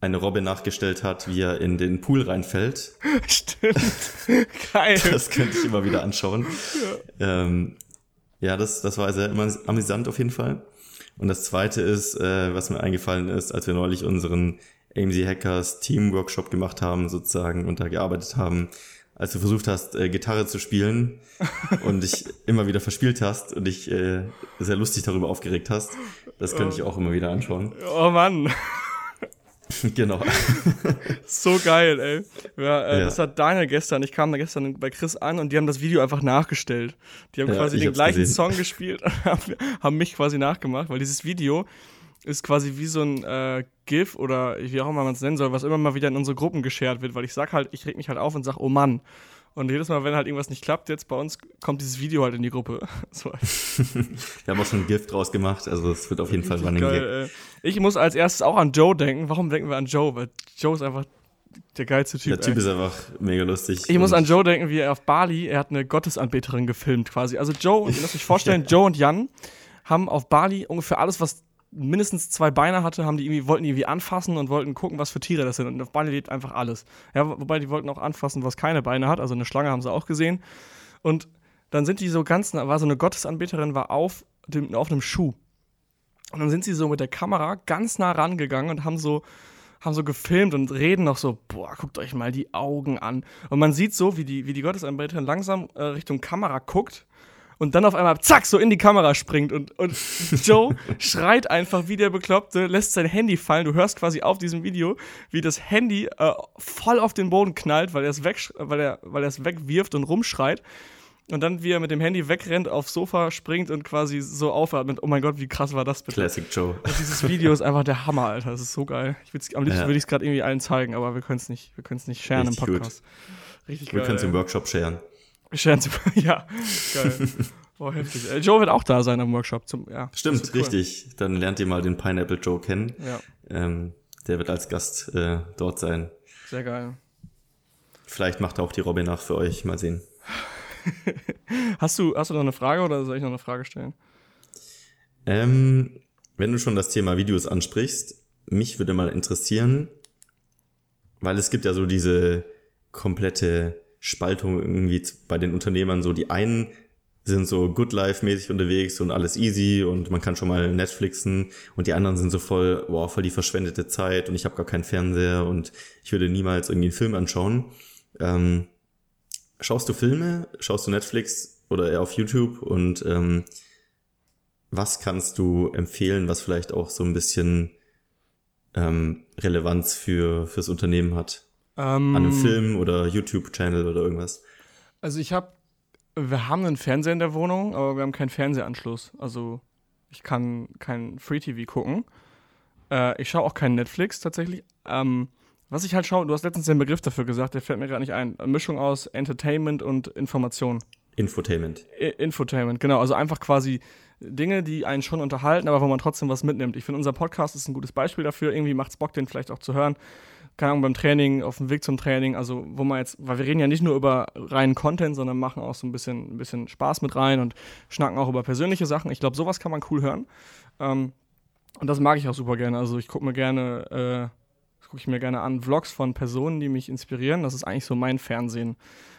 eine Robbe nachgestellt hat, wie er in den Pool reinfällt. Stimmt. Geil. Das könnte ich immer wieder anschauen. Ja. Ähm, Ja, das, das war sehr amüsant auf jeden Fall. Und das zweite ist, äh, was mir eingefallen ist, als wir neulich unseren AMC Hackers Team Workshop gemacht haben, sozusagen, und da gearbeitet haben, als du versucht hast, äh, Gitarre zu spielen und dich immer wieder verspielt hast und dich äh, sehr lustig darüber aufgeregt hast. Das könnte ich auch immer wieder anschauen. Oh Mann. genau. so geil, ey. Ja, äh, ja. Das hat Daniel gestern. Ich kam da gestern bei Chris an und die haben das Video einfach nachgestellt. Die haben ja, quasi den gleichen gesehen. Song gespielt und haben mich quasi nachgemacht, weil dieses Video ist quasi wie so ein äh, GIF oder wie auch immer man es nennen soll, was immer mal wieder in unsere Gruppen geschert wird, weil ich sag halt, ich reg mich halt auf und sag, oh Mann. Und jedes Mal, wenn halt irgendwas nicht klappt, jetzt bei uns kommt dieses Video halt in die Gruppe. so. Wir haben auch schon ein GIF draus gemacht, also es wird auf jeden Fall Running geil, Ich muss als erstes auch an Joe denken. Warum denken wir an Joe? Weil Joe ist einfach der geilste Typ. Der Typ ey. ist einfach mega lustig. Ich muss an Joe denken, wie er auf Bali, er hat eine Gottesanbeterin gefilmt quasi. Also Joe, ihr müsst euch vorstellen, Joe und Jan haben auf Bali ungefähr alles, was mindestens zwei Beine hatte, haben die irgendwie, wollten die irgendwie anfassen und wollten gucken, was für Tiere das sind. Und auf Bali lebt einfach alles. Ja, wobei die wollten auch anfassen, was keine Beine hat. Also eine Schlange haben sie auch gesehen. Und dann sind die so ganz, war so eine Gottesanbeterin, war auf, dem, auf einem Schuh. Und dann sind sie so mit der Kamera ganz nah rangegangen und haben so, haben so gefilmt und reden noch so, boah, guckt euch mal die Augen an. Und man sieht so, wie die, wie die Gottesanbeterin langsam äh, Richtung Kamera guckt und dann auf einmal zack so in die Kamera springt und, und Joe schreit einfach wie der Bekloppte, lässt sein Handy fallen. Du hörst quasi auf diesem Video, wie das Handy äh, voll auf den Boden knallt, weil er es weg, weil er, weil er es wegwirft und rumschreit. Und dann, wie er mit dem Handy wegrennt, aufs Sofa springt und quasi so aufatmet. Oh mein Gott, wie krass war das bitte? Classic Joe. Und dieses Video ist einfach der Hammer, Alter. Das ist so geil. Ich am liebsten ja. würde ich es gerade irgendwie allen zeigen, aber wir können es nicht, nicht sharen Richtig im Podcast. Gut. Richtig geil. Wir können es im Workshop sharen. ja, geil. Oh, heftig. Äh, Joe wird auch da sein am Workshop. Zum, ja, Stimmt, cool. richtig. Dann lernt ihr mal den Pineapple Joe kennen. Ja. Ähm, der wird als Gast äh, dort sein. Sehr geil. Vielleicht macht er auch die Robin nach für euch. Mal sehen. hast, du, hast du noch eine Frage oder soll ich noch eine Frage stellen? Ähm, wenn du schon das Thema Videos ansprichst, mich würde mal interessieren, weil es gibt ja so diese komplette Spaltung irgendwie bei den Unternehmern. So die einen sind so Good Life-mäßig unterwegs und alles easy und man kann schon mal Netflixen und die anderen sind so voll, wow, voll die verschwendete Zeit und ich habe gar keinen Fernseher und ich würde niemals irgendwie einen Film anschauen. Ähm, schaust du Filme? Schaust du Netflix oder eher auf YouTube? Und ähm, was kannst du empfehlen, was vielleicht auch so ein bisschen ähm, Relevanz für fürs Unternehmen hat? Ähm, An einem Film oder YouTube-Channel oder irgendwas? Also ich habe, wir haben einen Fernseher in der Wohnung, aber wir haben keinen Fernsehanschluss. Also ich kann kein Free-TV gucken. Äh, ich schaue auch kein Netflix tatsächlich. Ähm, was ich halt schaue, du hast letztens den Begriff dafür gesagt, der fällt mir gerade nicht ein. Eine Mischung aus Entertainment und Information. Infotainment. I Infotainment, genau. Also einfach quasi Dinge, die einen schon unterhalten, aber wo man trotzdem was mitnimmt. Ich finde, unser Podcast ist ein gutes Beispiel dafür. Irgendwie macht es Bock, den vielleicht auch zu hören keine Ahnung, beim Training, auf dem Weg zum Training, also wo man jetzt, weil wir reden ja nicht nur über reinen Content, sondern machen auch so ein bisschen, ein bisschen Spaß mit rein und schnacken auch über persönliche Sachen. Ich glaube, sowas kann man cool hören. Ähm, und das mag ich auch super gerne. Also ich gucke mir gerne, äh, gucke ich mir gerne an, Vlogs von Personen, die mich inspirieren. Das ist eigentlich so mein Fernsehen.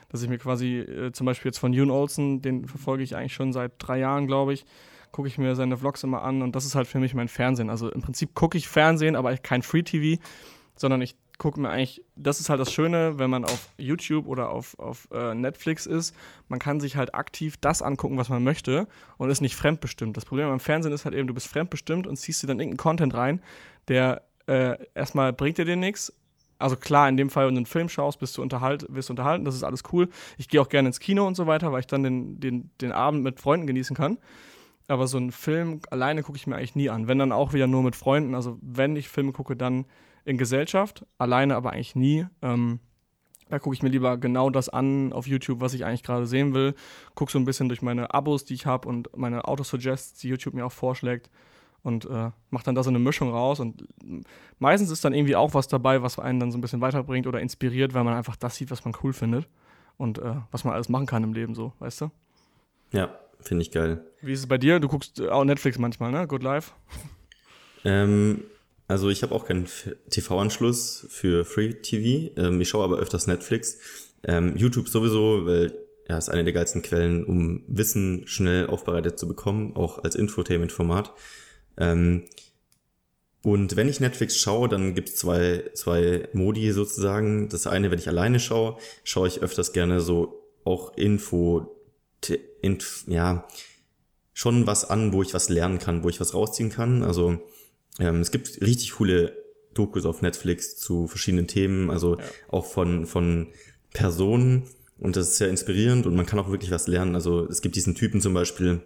Dass ich mir quasi, äh, zum Beispiel jetzt von Yoon Olsen, den verfolge ich eigentlich schon seit drei Jahren, glaube ich, gucke ich mir seine Vlogs immer an und das ist halt für mich mein Fernsehen. Also im Prinzip gucke ich Fernsehen, aber kein Free TV, sondern ich gucke mir eigentlich, das ist halt das Schöne, wenn man auf YouTube oder auf, auf äh, Netflix ist, man kann sich halt aktiv das angucken, was man möchte und ist nicht fremdbestimmt. Das Problem beim Fernsehen ist halt eben, du bist fremdbestimmt und ziehst dir dann irgendeinen Content rein, der äh, erstmal bringt dir den nichts. Also klar, in dem Fall, wenn du einen Film schaust, bist du unterhalt, wirst du unterhalten, das ist alles cool. Ich gehe auch gerne ins Kino und so weiter, weil ich dann den, den, den Abend mit Freunden genießen kann. Aber so einen Film alleine gucke ich mir eigentlich nie an. Wenn dann auch wieder nur mit Freunden. Also wenn ich Filme gucke, dann in Gesellschaft, alleine aber eigentlich nie. Ähm, da gucke ich mir lieber genau das an auf YouTube, was ich eigentlich gerade sehen will. Gucke so ein bisschen durch meine Abos, die ich habe und meine Autosuggests, die YouTube mir auch vorschlägt. Und äh, mache dann da so eine Mischung raus. Und meistens ist dann irgendwie auch was dabei, was einen dann so ein bisschen weiterbringt oder inspiriert, weil man einfach das sieht, was man cool findet. Und äh, was man alles machen kann im Leben, so, weißt du? Ja, finde ich geil. Wie ist es bei dir? Du guckst auch Netflix manchmal, ne? Good Life? Ähm, also ich habe auch keinen TV-Anschluss für Free TV. Ähm, ich schaue aber öfters Netflix. Ähm, YouTube sowieso, weil ja, ist eine der geilsten Quellen, um Wissen schnell aufbereitet zu bekommen, auch als Infotainment-Format. Ähm, und wenn ich Netflix schaue, dann gibt's zwei, zwei Modi sozusagen. Das eine, wenn ich alleine schaue, schaue ich öfters gerne so auch Info, inf, ja, schon was an, wo ich was lernen kann, wo ich was rausziehen kann. Also ähm, es gibt richtig coole Dokus auf Netflix zu verschiedenen Themen, also ja. auch von, von Personen. Und das ist sehr inspirierend und man kann auch wirklich was lernen. Also es gibt diesen Typen zum Beispiel,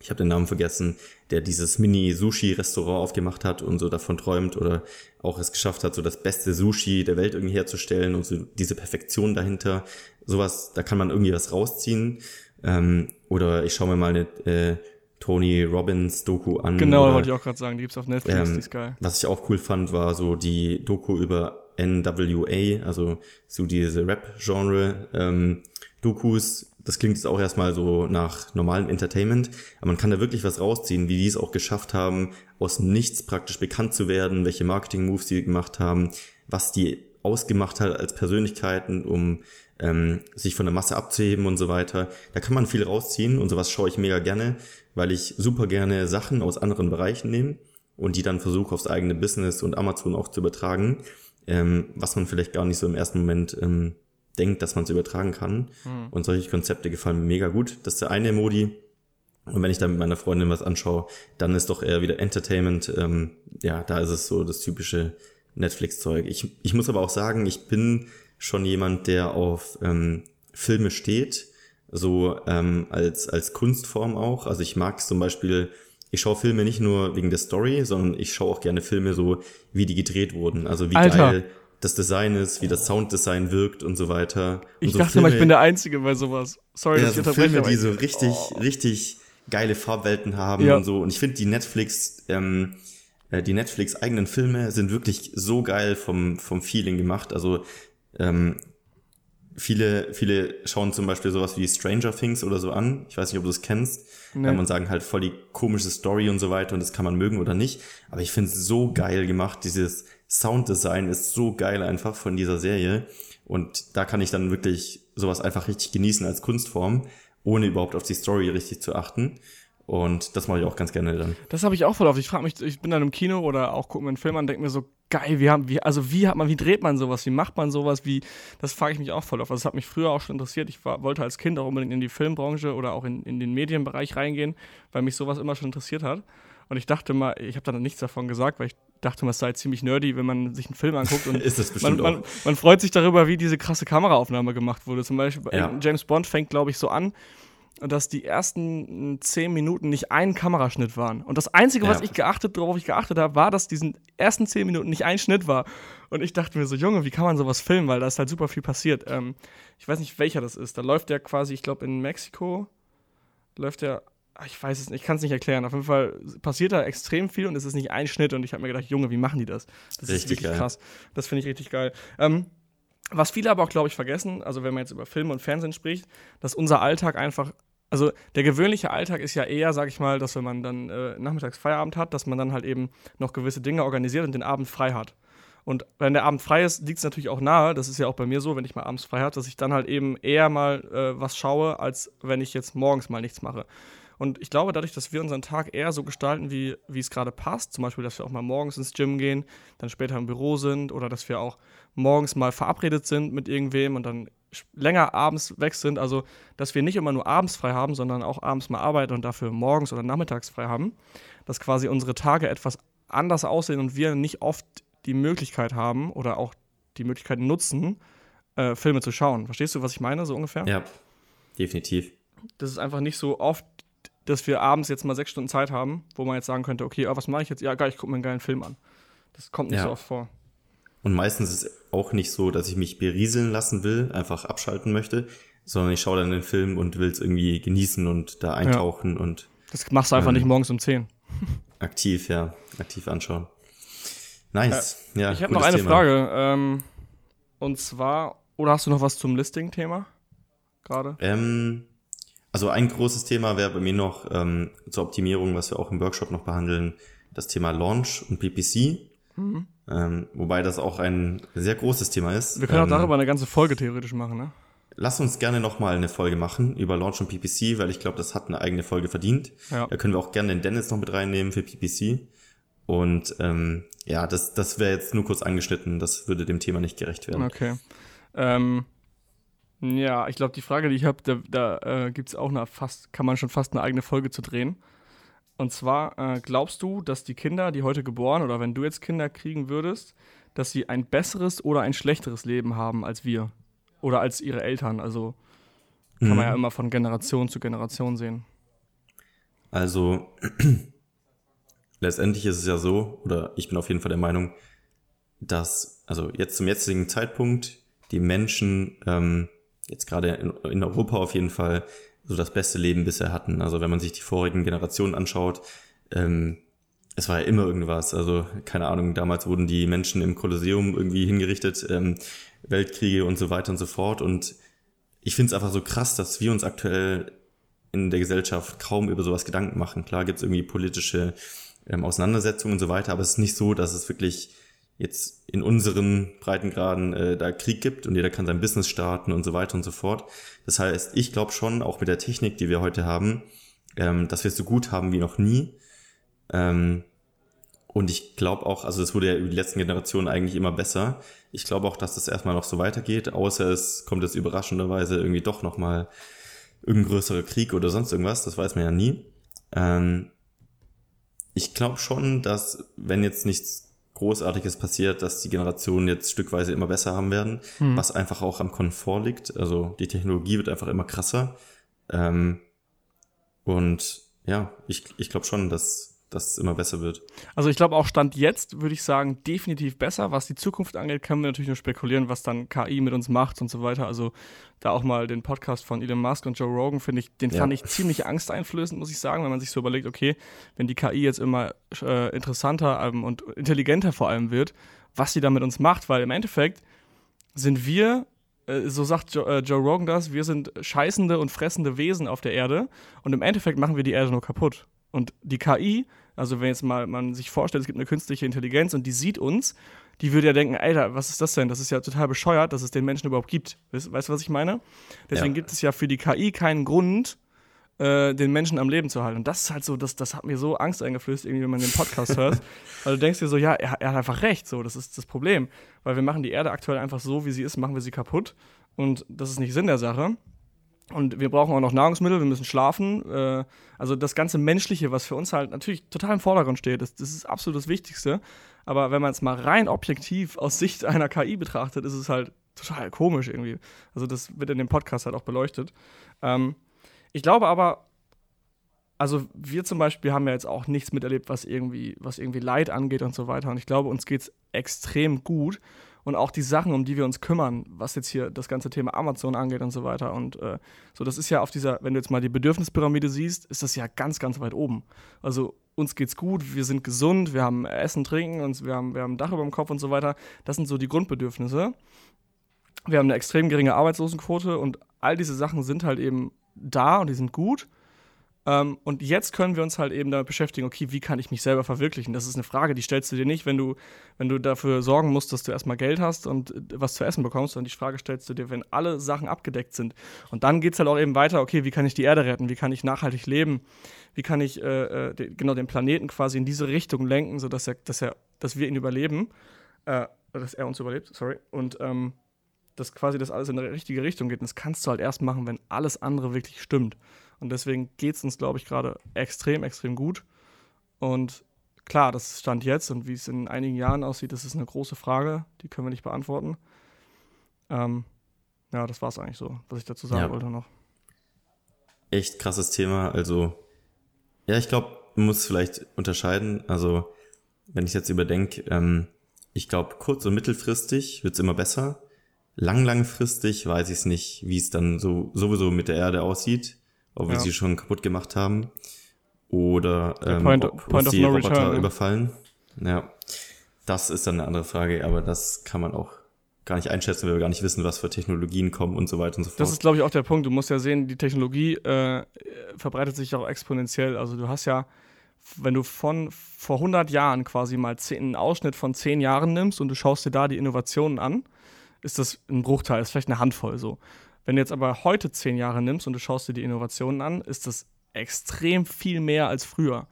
ich habe den Namen vergessen, der dieses Mini-Sushi-Restaurant aufgemacht hat und so davon träumt oder auch es geschafft hat, so das beste Sushi der Welt irgendwie herzustellen und so diese Perfektion dahinter. Sowas, da kann man irgendwie was rausziehen. Ähm, oder ich schaue mir mal eine äh, Tony Robbins Doku an. Genau, oder, wollte ich auch gerade sagen, die gibt's auf Netflix, ähm, die ist geil. Was ich auch cool fand, war so die Doku über NWA, also so diese Rap-Genre ähm, Dokus. Das klingt jetzt auch erstmal so nach normalem Entertainment, aber man kann da wirklich was rausziehen, wie die es auch geschafft haben, aus nichts praktisch bekannt zu werden, welche Marketing-Moves die gemacht haben, was die ausgemacht hat als Persönlichkeiten, um ähm, sich von der Masse abzuheben und so weiter. Da kann man viel rausziehen und sowas schaue ich mega gerne, weil ich super gerne Sachen aus anderen Bereichen nehme und die dann versuche aufs eigene Business und Amazon auch zu übertragen, ähm, was man vielleicht gar nicht so im ersten Moment ähm, denkt, dass man es übertragen kann. Mhm. Und solche Konzepte gefallen mir mega gut. Das ist der eine Modi. Und wenn ich dann mit meiner Freundin was anschaue, dann ist doch eher wieder Entertainment. Ähm, ja, da ist es so das typische Netflix-Zeug. Ich, ich muss aber auch sagen, ich bin schon jemand, der auf ähm, Filme steht, so ähm, als, als Kunstform auch. Also ich mag zum Beispiel, ich schaue Filme nicht nur wegen der Story, sondern ich schaue auch gerne Filme so, wie die gedreht wurden. Also wie Alter. geil das Design ist, wie das Sounddesign wirkt und so weiter. Und ich so dachte Filme, mal, ich bin der Einzige bei sowas. Sorry, ja, dass ich so Filme, die so richtig, oh. richtig geile Farbwelten haben ja. und so. Und ich finde die Netflix, ähm, äh, die Netflix eigenen Filme sind wirklich so geil vom, vom Feeling gemacht. Also ähm, viele, viele schauen zum Beispiel sowas wie Stranger Things oder so an. Ich weiß nicht, ob du es kennst. Nee. Ähm, und sagen halt voll die komische Story und so weiter und das kann man mögen oder nicht. Aber ich finde es so geil gemacht. Dieses Sounddesign ist so geil einfach von dieser Serie. Und da kann ich dann wirklich sowas einfach richtig genießen als Kunstform, ohne überhaupt auf die Story richtig zu achten. Und das mache ich auch ganz gerne dann. Das habe ich auch voll oft. Ich frage mich, ich bin dann im Kino oder auch gucke mir einen Film an, denke mir so, geil, wie haben, wie, also wie hat man, wie dreht man sowas, wie macht man sowas, wie, das frage ich mich auch voll oft. Also das hat mich früher auch schon interessiert. Ich war, wollte als Kind auch unbedingt in die Filmbranche oder auch in, in den Medienbereich reingehen, weil mich sowas immer schon interessiert hat. Und ich dachte mal, ich habe dann nichts davon gesagt, weil ich dachte mal, es sei ziemlich nerdy, wenn man sich einen Film anguckt und ist das bestimmt man, man, man, freut sich darüber, wie diese krasse Kameraaufnahme gemacht wurde. Zum Beispiel ja. James Bond fängt, glaube ich, so an, dass die ersten zehn Minuten nicht ein Kameraschnitt waren. Und das Einzige, was ich geachtet, worauf ich geachtet habe, war, dass diesen ersten zehn Minuten nicht ein Schnitt war. Und ich dachte mir so, Junge, wie kann man sowas filmen? Weil da ist halt super viel passiert. Ähm, ich weiß nicht, welcher das ist. Da läuft der quasi, ich glaube, in Mexiko läuft der Ah, ich weiß es nicht, ich kann es nicht erklären. Auf jeden Fall passiert da extrem viel und es ist nicht ein Schnitt und ich habe mir gedacht, Junge, wie machen die das? Das richtig ist geil. krass. Das finde ich richtig geil. Ähm, was viele aber auch, glaube ich, vergessen, also wenn man jetzt über Film und Fernsehen spricht, dass unser Alltag einfach, also der gewöhnliche Alltag ist ja eher, sag ich mal, dass wenn man dann äh, nachmittags Feierabend hat, dass man dann halt eben noch gewisse Dinge organisiert und den Abend frei hat. Und wenn der Abend frei ist, liegt es natürlich auch nahe, das ist ja auch bei mir so, wenn ich mal abends frei habe, dass ich dann halt eben eher mal äh, was schaue, als wenn ich jetzt morgens mal nichts mache. Und ich glaube, dadurch, dass wir unseren Tag eher so gestalten, wie, wie es gerade passt, zum Beispiel, dass wir auch mal morgens ins Gym gehen, dann später im Büro sind oder dass wir auch morgens mal verabredet sind mit irgendwem und dann länger abends weg sind, also dass wir nicht immer nur abends frei haben, sondern auch abends mal arbeiten und dafür morgens oder nachmittags frei haben, dass quasi unsere Tage etwas anders aussehen und wir nicht oft die Möglichkeit haben oder auch die Möglichkeit nutzen, äh, Filme zu schauen. Verstehst du, was ich meine, so ungefähr? Ja, definitiv. Das ist einfach nicht so oft dass wir abends jetzt mal sechs Stunden Zeit haben, wo man jetzt sagen könnte, okay, oh, was mache ich jetzt? Ja, geil, ich gucke mir einen geilen Film an. Das kommt nicht ja. so oft vor. Und meistens ist es auch nicht so, dass ich mich berieseln lassen will, einfach abschalten möchte, sondern ich schaue dann den Film und will es irgendwie genießen und da eintauchen ja. und. Das machst du einfach ähm, nicht morgens um zehn. Aktiv, ja. Aktiv anschauen. Nice. Ja, ja ich habe noch eine Thema. Frage. Ähm, und zwar, oder hast du noch was zum Listing-Thema? Gerade? Ähm, also ein großes Thema wäre bei mir noch ähm, zur Optimierung, was wir auch im Workshop noch behandeln, das Thema Launch und PPC. Mhm. Ähm, wobei das auch ein sehr großes Thema ist. Wir können ähm, auch darüber eine ganze Folge theoretisch machen, ne? lass uns gerne nochmal eine Folge machen über Launch und PPC, weil ich glaube, das hat eine eigene Folge verdient. Ja. Da können wir auch gerne den Dennis noch mit reinnehmen für PPC. Und ähm, ja, das, das wäre jetzt nur kurz angeschnitten, das würde dem Thema nicht gerecht werden. Okay. Ähm, ja, ich glaube, die Frage, die ich habe, da, da äh, gibt es auch eine fast, kann man schon fast eine eigene Folge zu drehen. Und zwar, äh, glaubst du, dass die Kinder, die heute geboren oder wenn du jetzt Kinder kriegen würdest, dass sie ein besseres oder ein schlechteres Leben haben als wir? Oder als ihre Eltern? Also kann mhm. man ja immer von Generation zu Generation sehen. Also letztendlich ist es ja so, oder ich bin auf jeden Fall der Meinung, dass, also jetzt zum jetzigen Zeitpunkt, die Menschen, ähm, jetzt gerade in, in Europa auf jeden Fall, so das beste Leben bisher hatten. Also wenn man sich die vorigen Generationen anschaut, ähm, es war ja immer irgendwas. Also keine Ahnung, damals wurden die Menschen im Kolosseum irgendwie hingerichtet, ähm, Weltkriege und so weiter und so fort. Und ich finde es einfach so krass, dass wir uns aktuell in der Gesellschaft kaum über sowas Gedanken machen. Klar gibt es irgendwie politische ähm, Auseinandersetzungen und so weiter, aber es ist nicht so, dass es wirklich jetzt in unseren Breitengraden äh, da Krieg gibt und jeder kann sein Business starten und so weiter und so fort. Das heißt, ich glaube schon, auch mit der Technik, die wir heute haben, ähm, dass wir es so gut haben wie noch nie. Ähm, und ich glaube auch, also es wurde ja über die letzten Generationen eigentlich immer besser. Ich glaube auch, dass das erstmal noch so weitergeht, außer es kommt jetzt überraschenderweise irgendwie doch nochmal irgendein größerer Krieg oder sonst irgendwas, das weiß man ja nie. Ähm, ich glaube schon, dass wenn jetzt nichts Großartiges passiert, dass die Generationen jetzt stückweise immer besser haben werden, hm. was einfach auch am Komfort liegt. Also die Technologie wird einfach immer krasser. Ähm, und ja, ich, ich glaube schon, dass dass es immer besser wird. Also ich glaube auch Stand jetzt würde ich sagen definitiv besser. Was die Zukunft angeht, können wir natürlich nur spekulieren, was dann KI mit uns macht und so weiter. Also da auch mal den Podcast von Elon Musk und Joe Rogan finde ich, den ja. fand ich ziemlich angsteinflößend, muss ich sagen, wenn man sich so überlegt, okay, wenn die KI jetzt immer äh, interessanter ähm, und intelligenter vor allem wird, was sie da mit uns macht, weil im Endeffekt sind wir äh, so sagt Joe, äh, Joe Rogan das, wir sind scheißende und fressende Wesen auf der Erde und im Endeffekt machen wir die Erde nur kaputt. Und die KI also wenn jetzt mal man sich vorstellt, es gibt eine künstliche Intelligenz und die sieht uns, die würde ja denken, Alter, was ist das denn? Das ist ja total bescheuert, dass es den Menschen überhaupt gibt. Weißt, weißt du, was ich meine? Deswegen ja. gibt es ja für die KI keinen Grund, äh, den Menschen am Leben zu halten. Und das ist halt so, das, das hat mir so Angst eingeflößt, irgendwie, wenn man den Podcast hört. Weil du denkst dir so, ja, er, er, hat einfach recht, so, das ist das Problem. Weil wir machen die Erde aktuell einfach so, wie sie ist, machen wir sie kaputt. Und das ist nicht Sinn der Sache. Und wir brauchen auch noch Nahrungsmittel, wir müssen schlafen. Äh, also das ganze Menschliche, was für uns halt natürlich total im Vordergrund steht, das, das ist absolut das Wichtigste. Aber wenn man es mal rein objektiv aus Sicht einer KI betrachtet, ist es halt total komisch irgendwie. Also das wird in dem Podcast halt auch beleuchtet. Ähm, ich glaube aber, also wir zum Beispiel haben ja jetzt auch nichts miterlebt, was irgendwie, was irgendwie Leid angeht und so weiter. Und ich glaube, uns geht es extrem gut und auch die Sachen, um die wir uns kümmern, was jetzt hier das ganze Thema Amazon angeht und so weiter. Und äh, so, das ist ja auf dieser, wenn du jetzt mal die Bedürfnispyramide siehst, ist das ja ganz, ganz weit oben. Also uns geht's gut, wir sind gesund, wir haben Essen, Trinken und wir haben, wir haben ein Dach über dem Kopf und so weiter. Das sind so die Grundbedürfnisse. Wir haben eine extrem geringe Arbeitslosenquote und all diese Sachen sind halt eben da und die sind gut. Ähm, und jetzt können wir uns halt eben damit beschäftigen, okay, wie kann ich mich selber verwirklichen? Das ist eine Frage, die stellst du dir nicht, wenn du, wenn du dafür sorgen musst, dass du erstmal Geld hast und äh, was zu essen bekommst, sondern die Frage stellst du dir, wenn alle Sachen abgedeckt sind. Und dann geht es halt auch eben weiter, okay, wie kann ich die Erde retten? Wie kann ich nachhaltig leben? Wie kann ich äh, äh, den, genau den Planeten quasi in diese Richtung lenken, sodass er, dass er, dass wir ihn überleben, äh, dass er uns überlebt, sorry. Und ähm, dass quasi das alles in die richtige Richtung geht. Und das kannst du halt erst machen, wenn alles andere wirklich stimmt. Und deswegen geht es uns, glaube ich, gerade extrem, extrem gut. Und klar, das stand jetzt und wie es in einigen Jahren aussieht, das ist eine große Frage, die können wir nicht beantworten. Ähm, ja, das war es eigentlich so, was ich dazu sagen ja. wollte noch. Echt krasses Thema. Also, ja, ich glaube, man muss vielleicht unterscheiden. Also, wenn ich jetzt überdenke, ähm, ich glaube, kurz- und mittelfristig wird es immer besser. Lang, langfristig weiß ich es nicht, wie es dann so sowieso mit der Erde aussieht ob wir ja. sie schon kaputt gemacht haben oder ähm, Point, ob Point uns die no Roboter return, überfallen. Ja, das ist dann eine andere Frage, aber das kann man auch gar nicht einschätzen, weil wir gar nicht wissen, was für Technologien kommen und so weiter und so fort. Das ist, glaube ich, auch der Punkt. Du musst ja sehen, die Technologie äh, verbreitet sich auch exponentiell. Also du hast ja, wenn du von vor 100 Jahren quasi mal zehn, einen Ausschnitt von 10 Jahren nimmst und du schaust dir da die Innovationen an, ist das ein Bruchteil, ist vielleicht eine Handvoll so. Wenn du jetzt aber heute zehn Jahre nimmst und du schaust dir die Innovationen an, ist das extrem viel mehr als früher.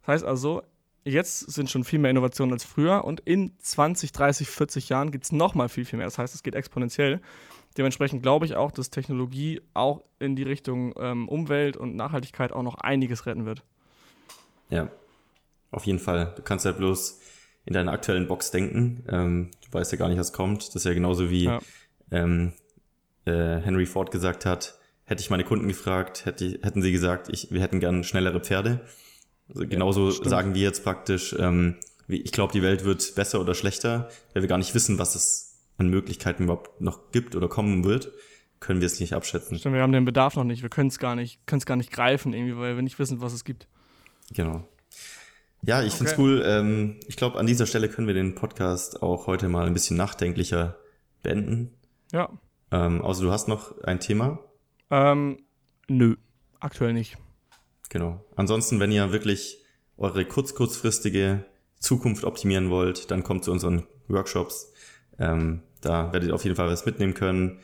Das heißt also, jetzt sind schon viel mehr Innovationen als früher und in 20, 30, 40 Jahren geht es nochmal viel, viel mehr. Das heißt, es geht exponentiell. Dementsprechend glaube ich auch, dass Technologie auch in die Richtung ähm, Umwelt und Nachhaltigkeit auch noch einiges retten wird. Ja, auf jeden Fall. Du kannst ja bloß in deiner aktuellen Box denken. Ähm, du weißt ja gar nicht, was kommt. Das ist ja genauso wie ja. Ähm, äh, Henry Ford gesagt hat, hätte ich meine Kunden gefragt, hätte, hätten sie gesagt, ich, wir hätten gern schnellere Pferde. Also genauso ja, sagen wir jetzt praktisch, ähm, wie, ich glaube, die Welt wird besser oder schlechter, weil wir gar nicht wissen, was es an Möglichkeiten überhaupt noch gibt oder kommen wird, können wir es nicht abschätzen. Stimmt, wir haben den Bedarf noch nicht, wir können es gar nicht, können es gar nicht greifen irgendwie, weil wir nicht wissen, was es gibt. Genau. Ja, ich okay. finde es cool. Ähm, ich glaube, an dieser Stelle können wir den Podcast auch heute mal ein bisschen nachdenklicher beenden. Ja. Ähm, außer du hast noch ein Thema? Ähm, nö, aktuell nicht. Genau. Ansonsten, wenn ihr wirklich eure kurz kurzfristige Zukunft optimieren wollt, dann kommt zu unseren Workshops. Ähm, da werdet ihr auf jeden Fall was mitnehmen können.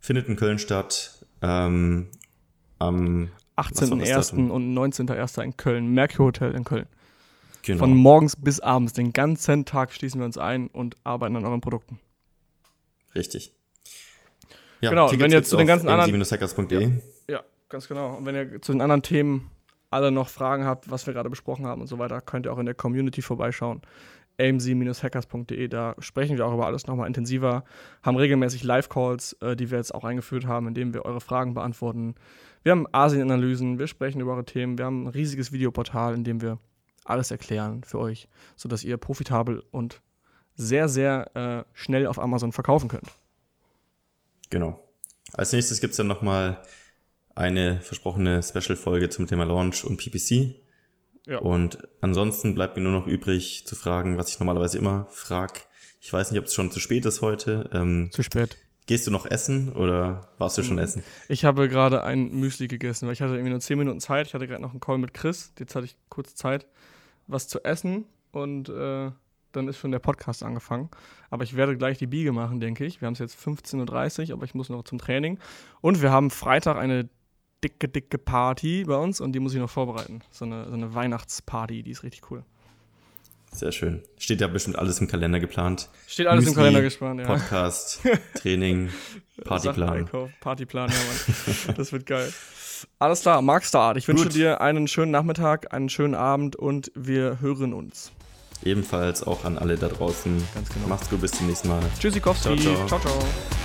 Findet in Köln statt. Ähm, am 18.01. und 19.01. in Köln. Merkur Hotel in Köln. Genau. Von morgens bis abends, den ganzen Tag schließen wir uns ein und arbeiten an euren Produkten. Richtig. Ja, genau, Tickets wenn ihr zu den ganzen anderen. Ja, ja, ganz genau. Und wenn ihr zu den anderen Themen alle noch Fragen habt, was wir gerade besprochen haben und so weiter, könnt ihr auch in der Community vorbeischauen. amc-hackers.de, da sprechen wir auch über alles nochmal intensiver, haben regelmäßig Live-Calls, äh, die wir jetzt auch eingeführt haben, in denen wir eure Fragen beantworten. Wir haben Asien-Analysen, wir sprechen über eure Themen, wir haben ein riesiges Videoportal, in dem wir alles erklären für euch, sodass ihr profitabel und sehr, sehr äh, schnell auf Amazon verkaufen könnt. Genau. Als nächstes gibt es dann nochmal eine versprochene Special-Folge zum Thema Launch und PPC. Ja. Und ansonsten bleibt mir nur noch übrig zu fragen, was ich normalerweise immer frage. Ich weiß nicht, ob es schon zu spät ist heute. Ähm, zu spät. Gehst du noch essen oder warst du schon hm. essen? Ich habe gerade ein Müsli gegessen, weil ich hatte irgendwie nur 10 Minuten Zeit. Ich hatte gerade noch einen Call mit Chris. Jetzt hatte ich kurz Zeit was zu essen und äh, dann ist schon der Podcast angefangen. Aber ich werde gleich die Biege machen, denke ich. Wir haben es jetzt 15.30 Uhr, aber ich muss noch zum Training. Und wir haben Freitag eine dicke, dicke Party bei uns und die muss ich noch vorbereiten. So eine, so eine Weihnachtsparty, die ist richtig cool. Sehr schön. Steht ja bestimmt alles im Kalender geplant. Steht alles Müsli, im Kalender geplant, ja. Podcast, Training, Partyplan. Partyplan, ja, Mann. Das wird geil. Alles klar, Mark Start. Ich wünsche Gut. dir einen schönen Nachmittag, einen schönen Abend und wir hören uns. Ebenfalls auch an alle da draußen. Ganz genau. Macht's gut, bis zum nächsten Mal. Tschüssikowski. ciao. ciao. ciao, ciao.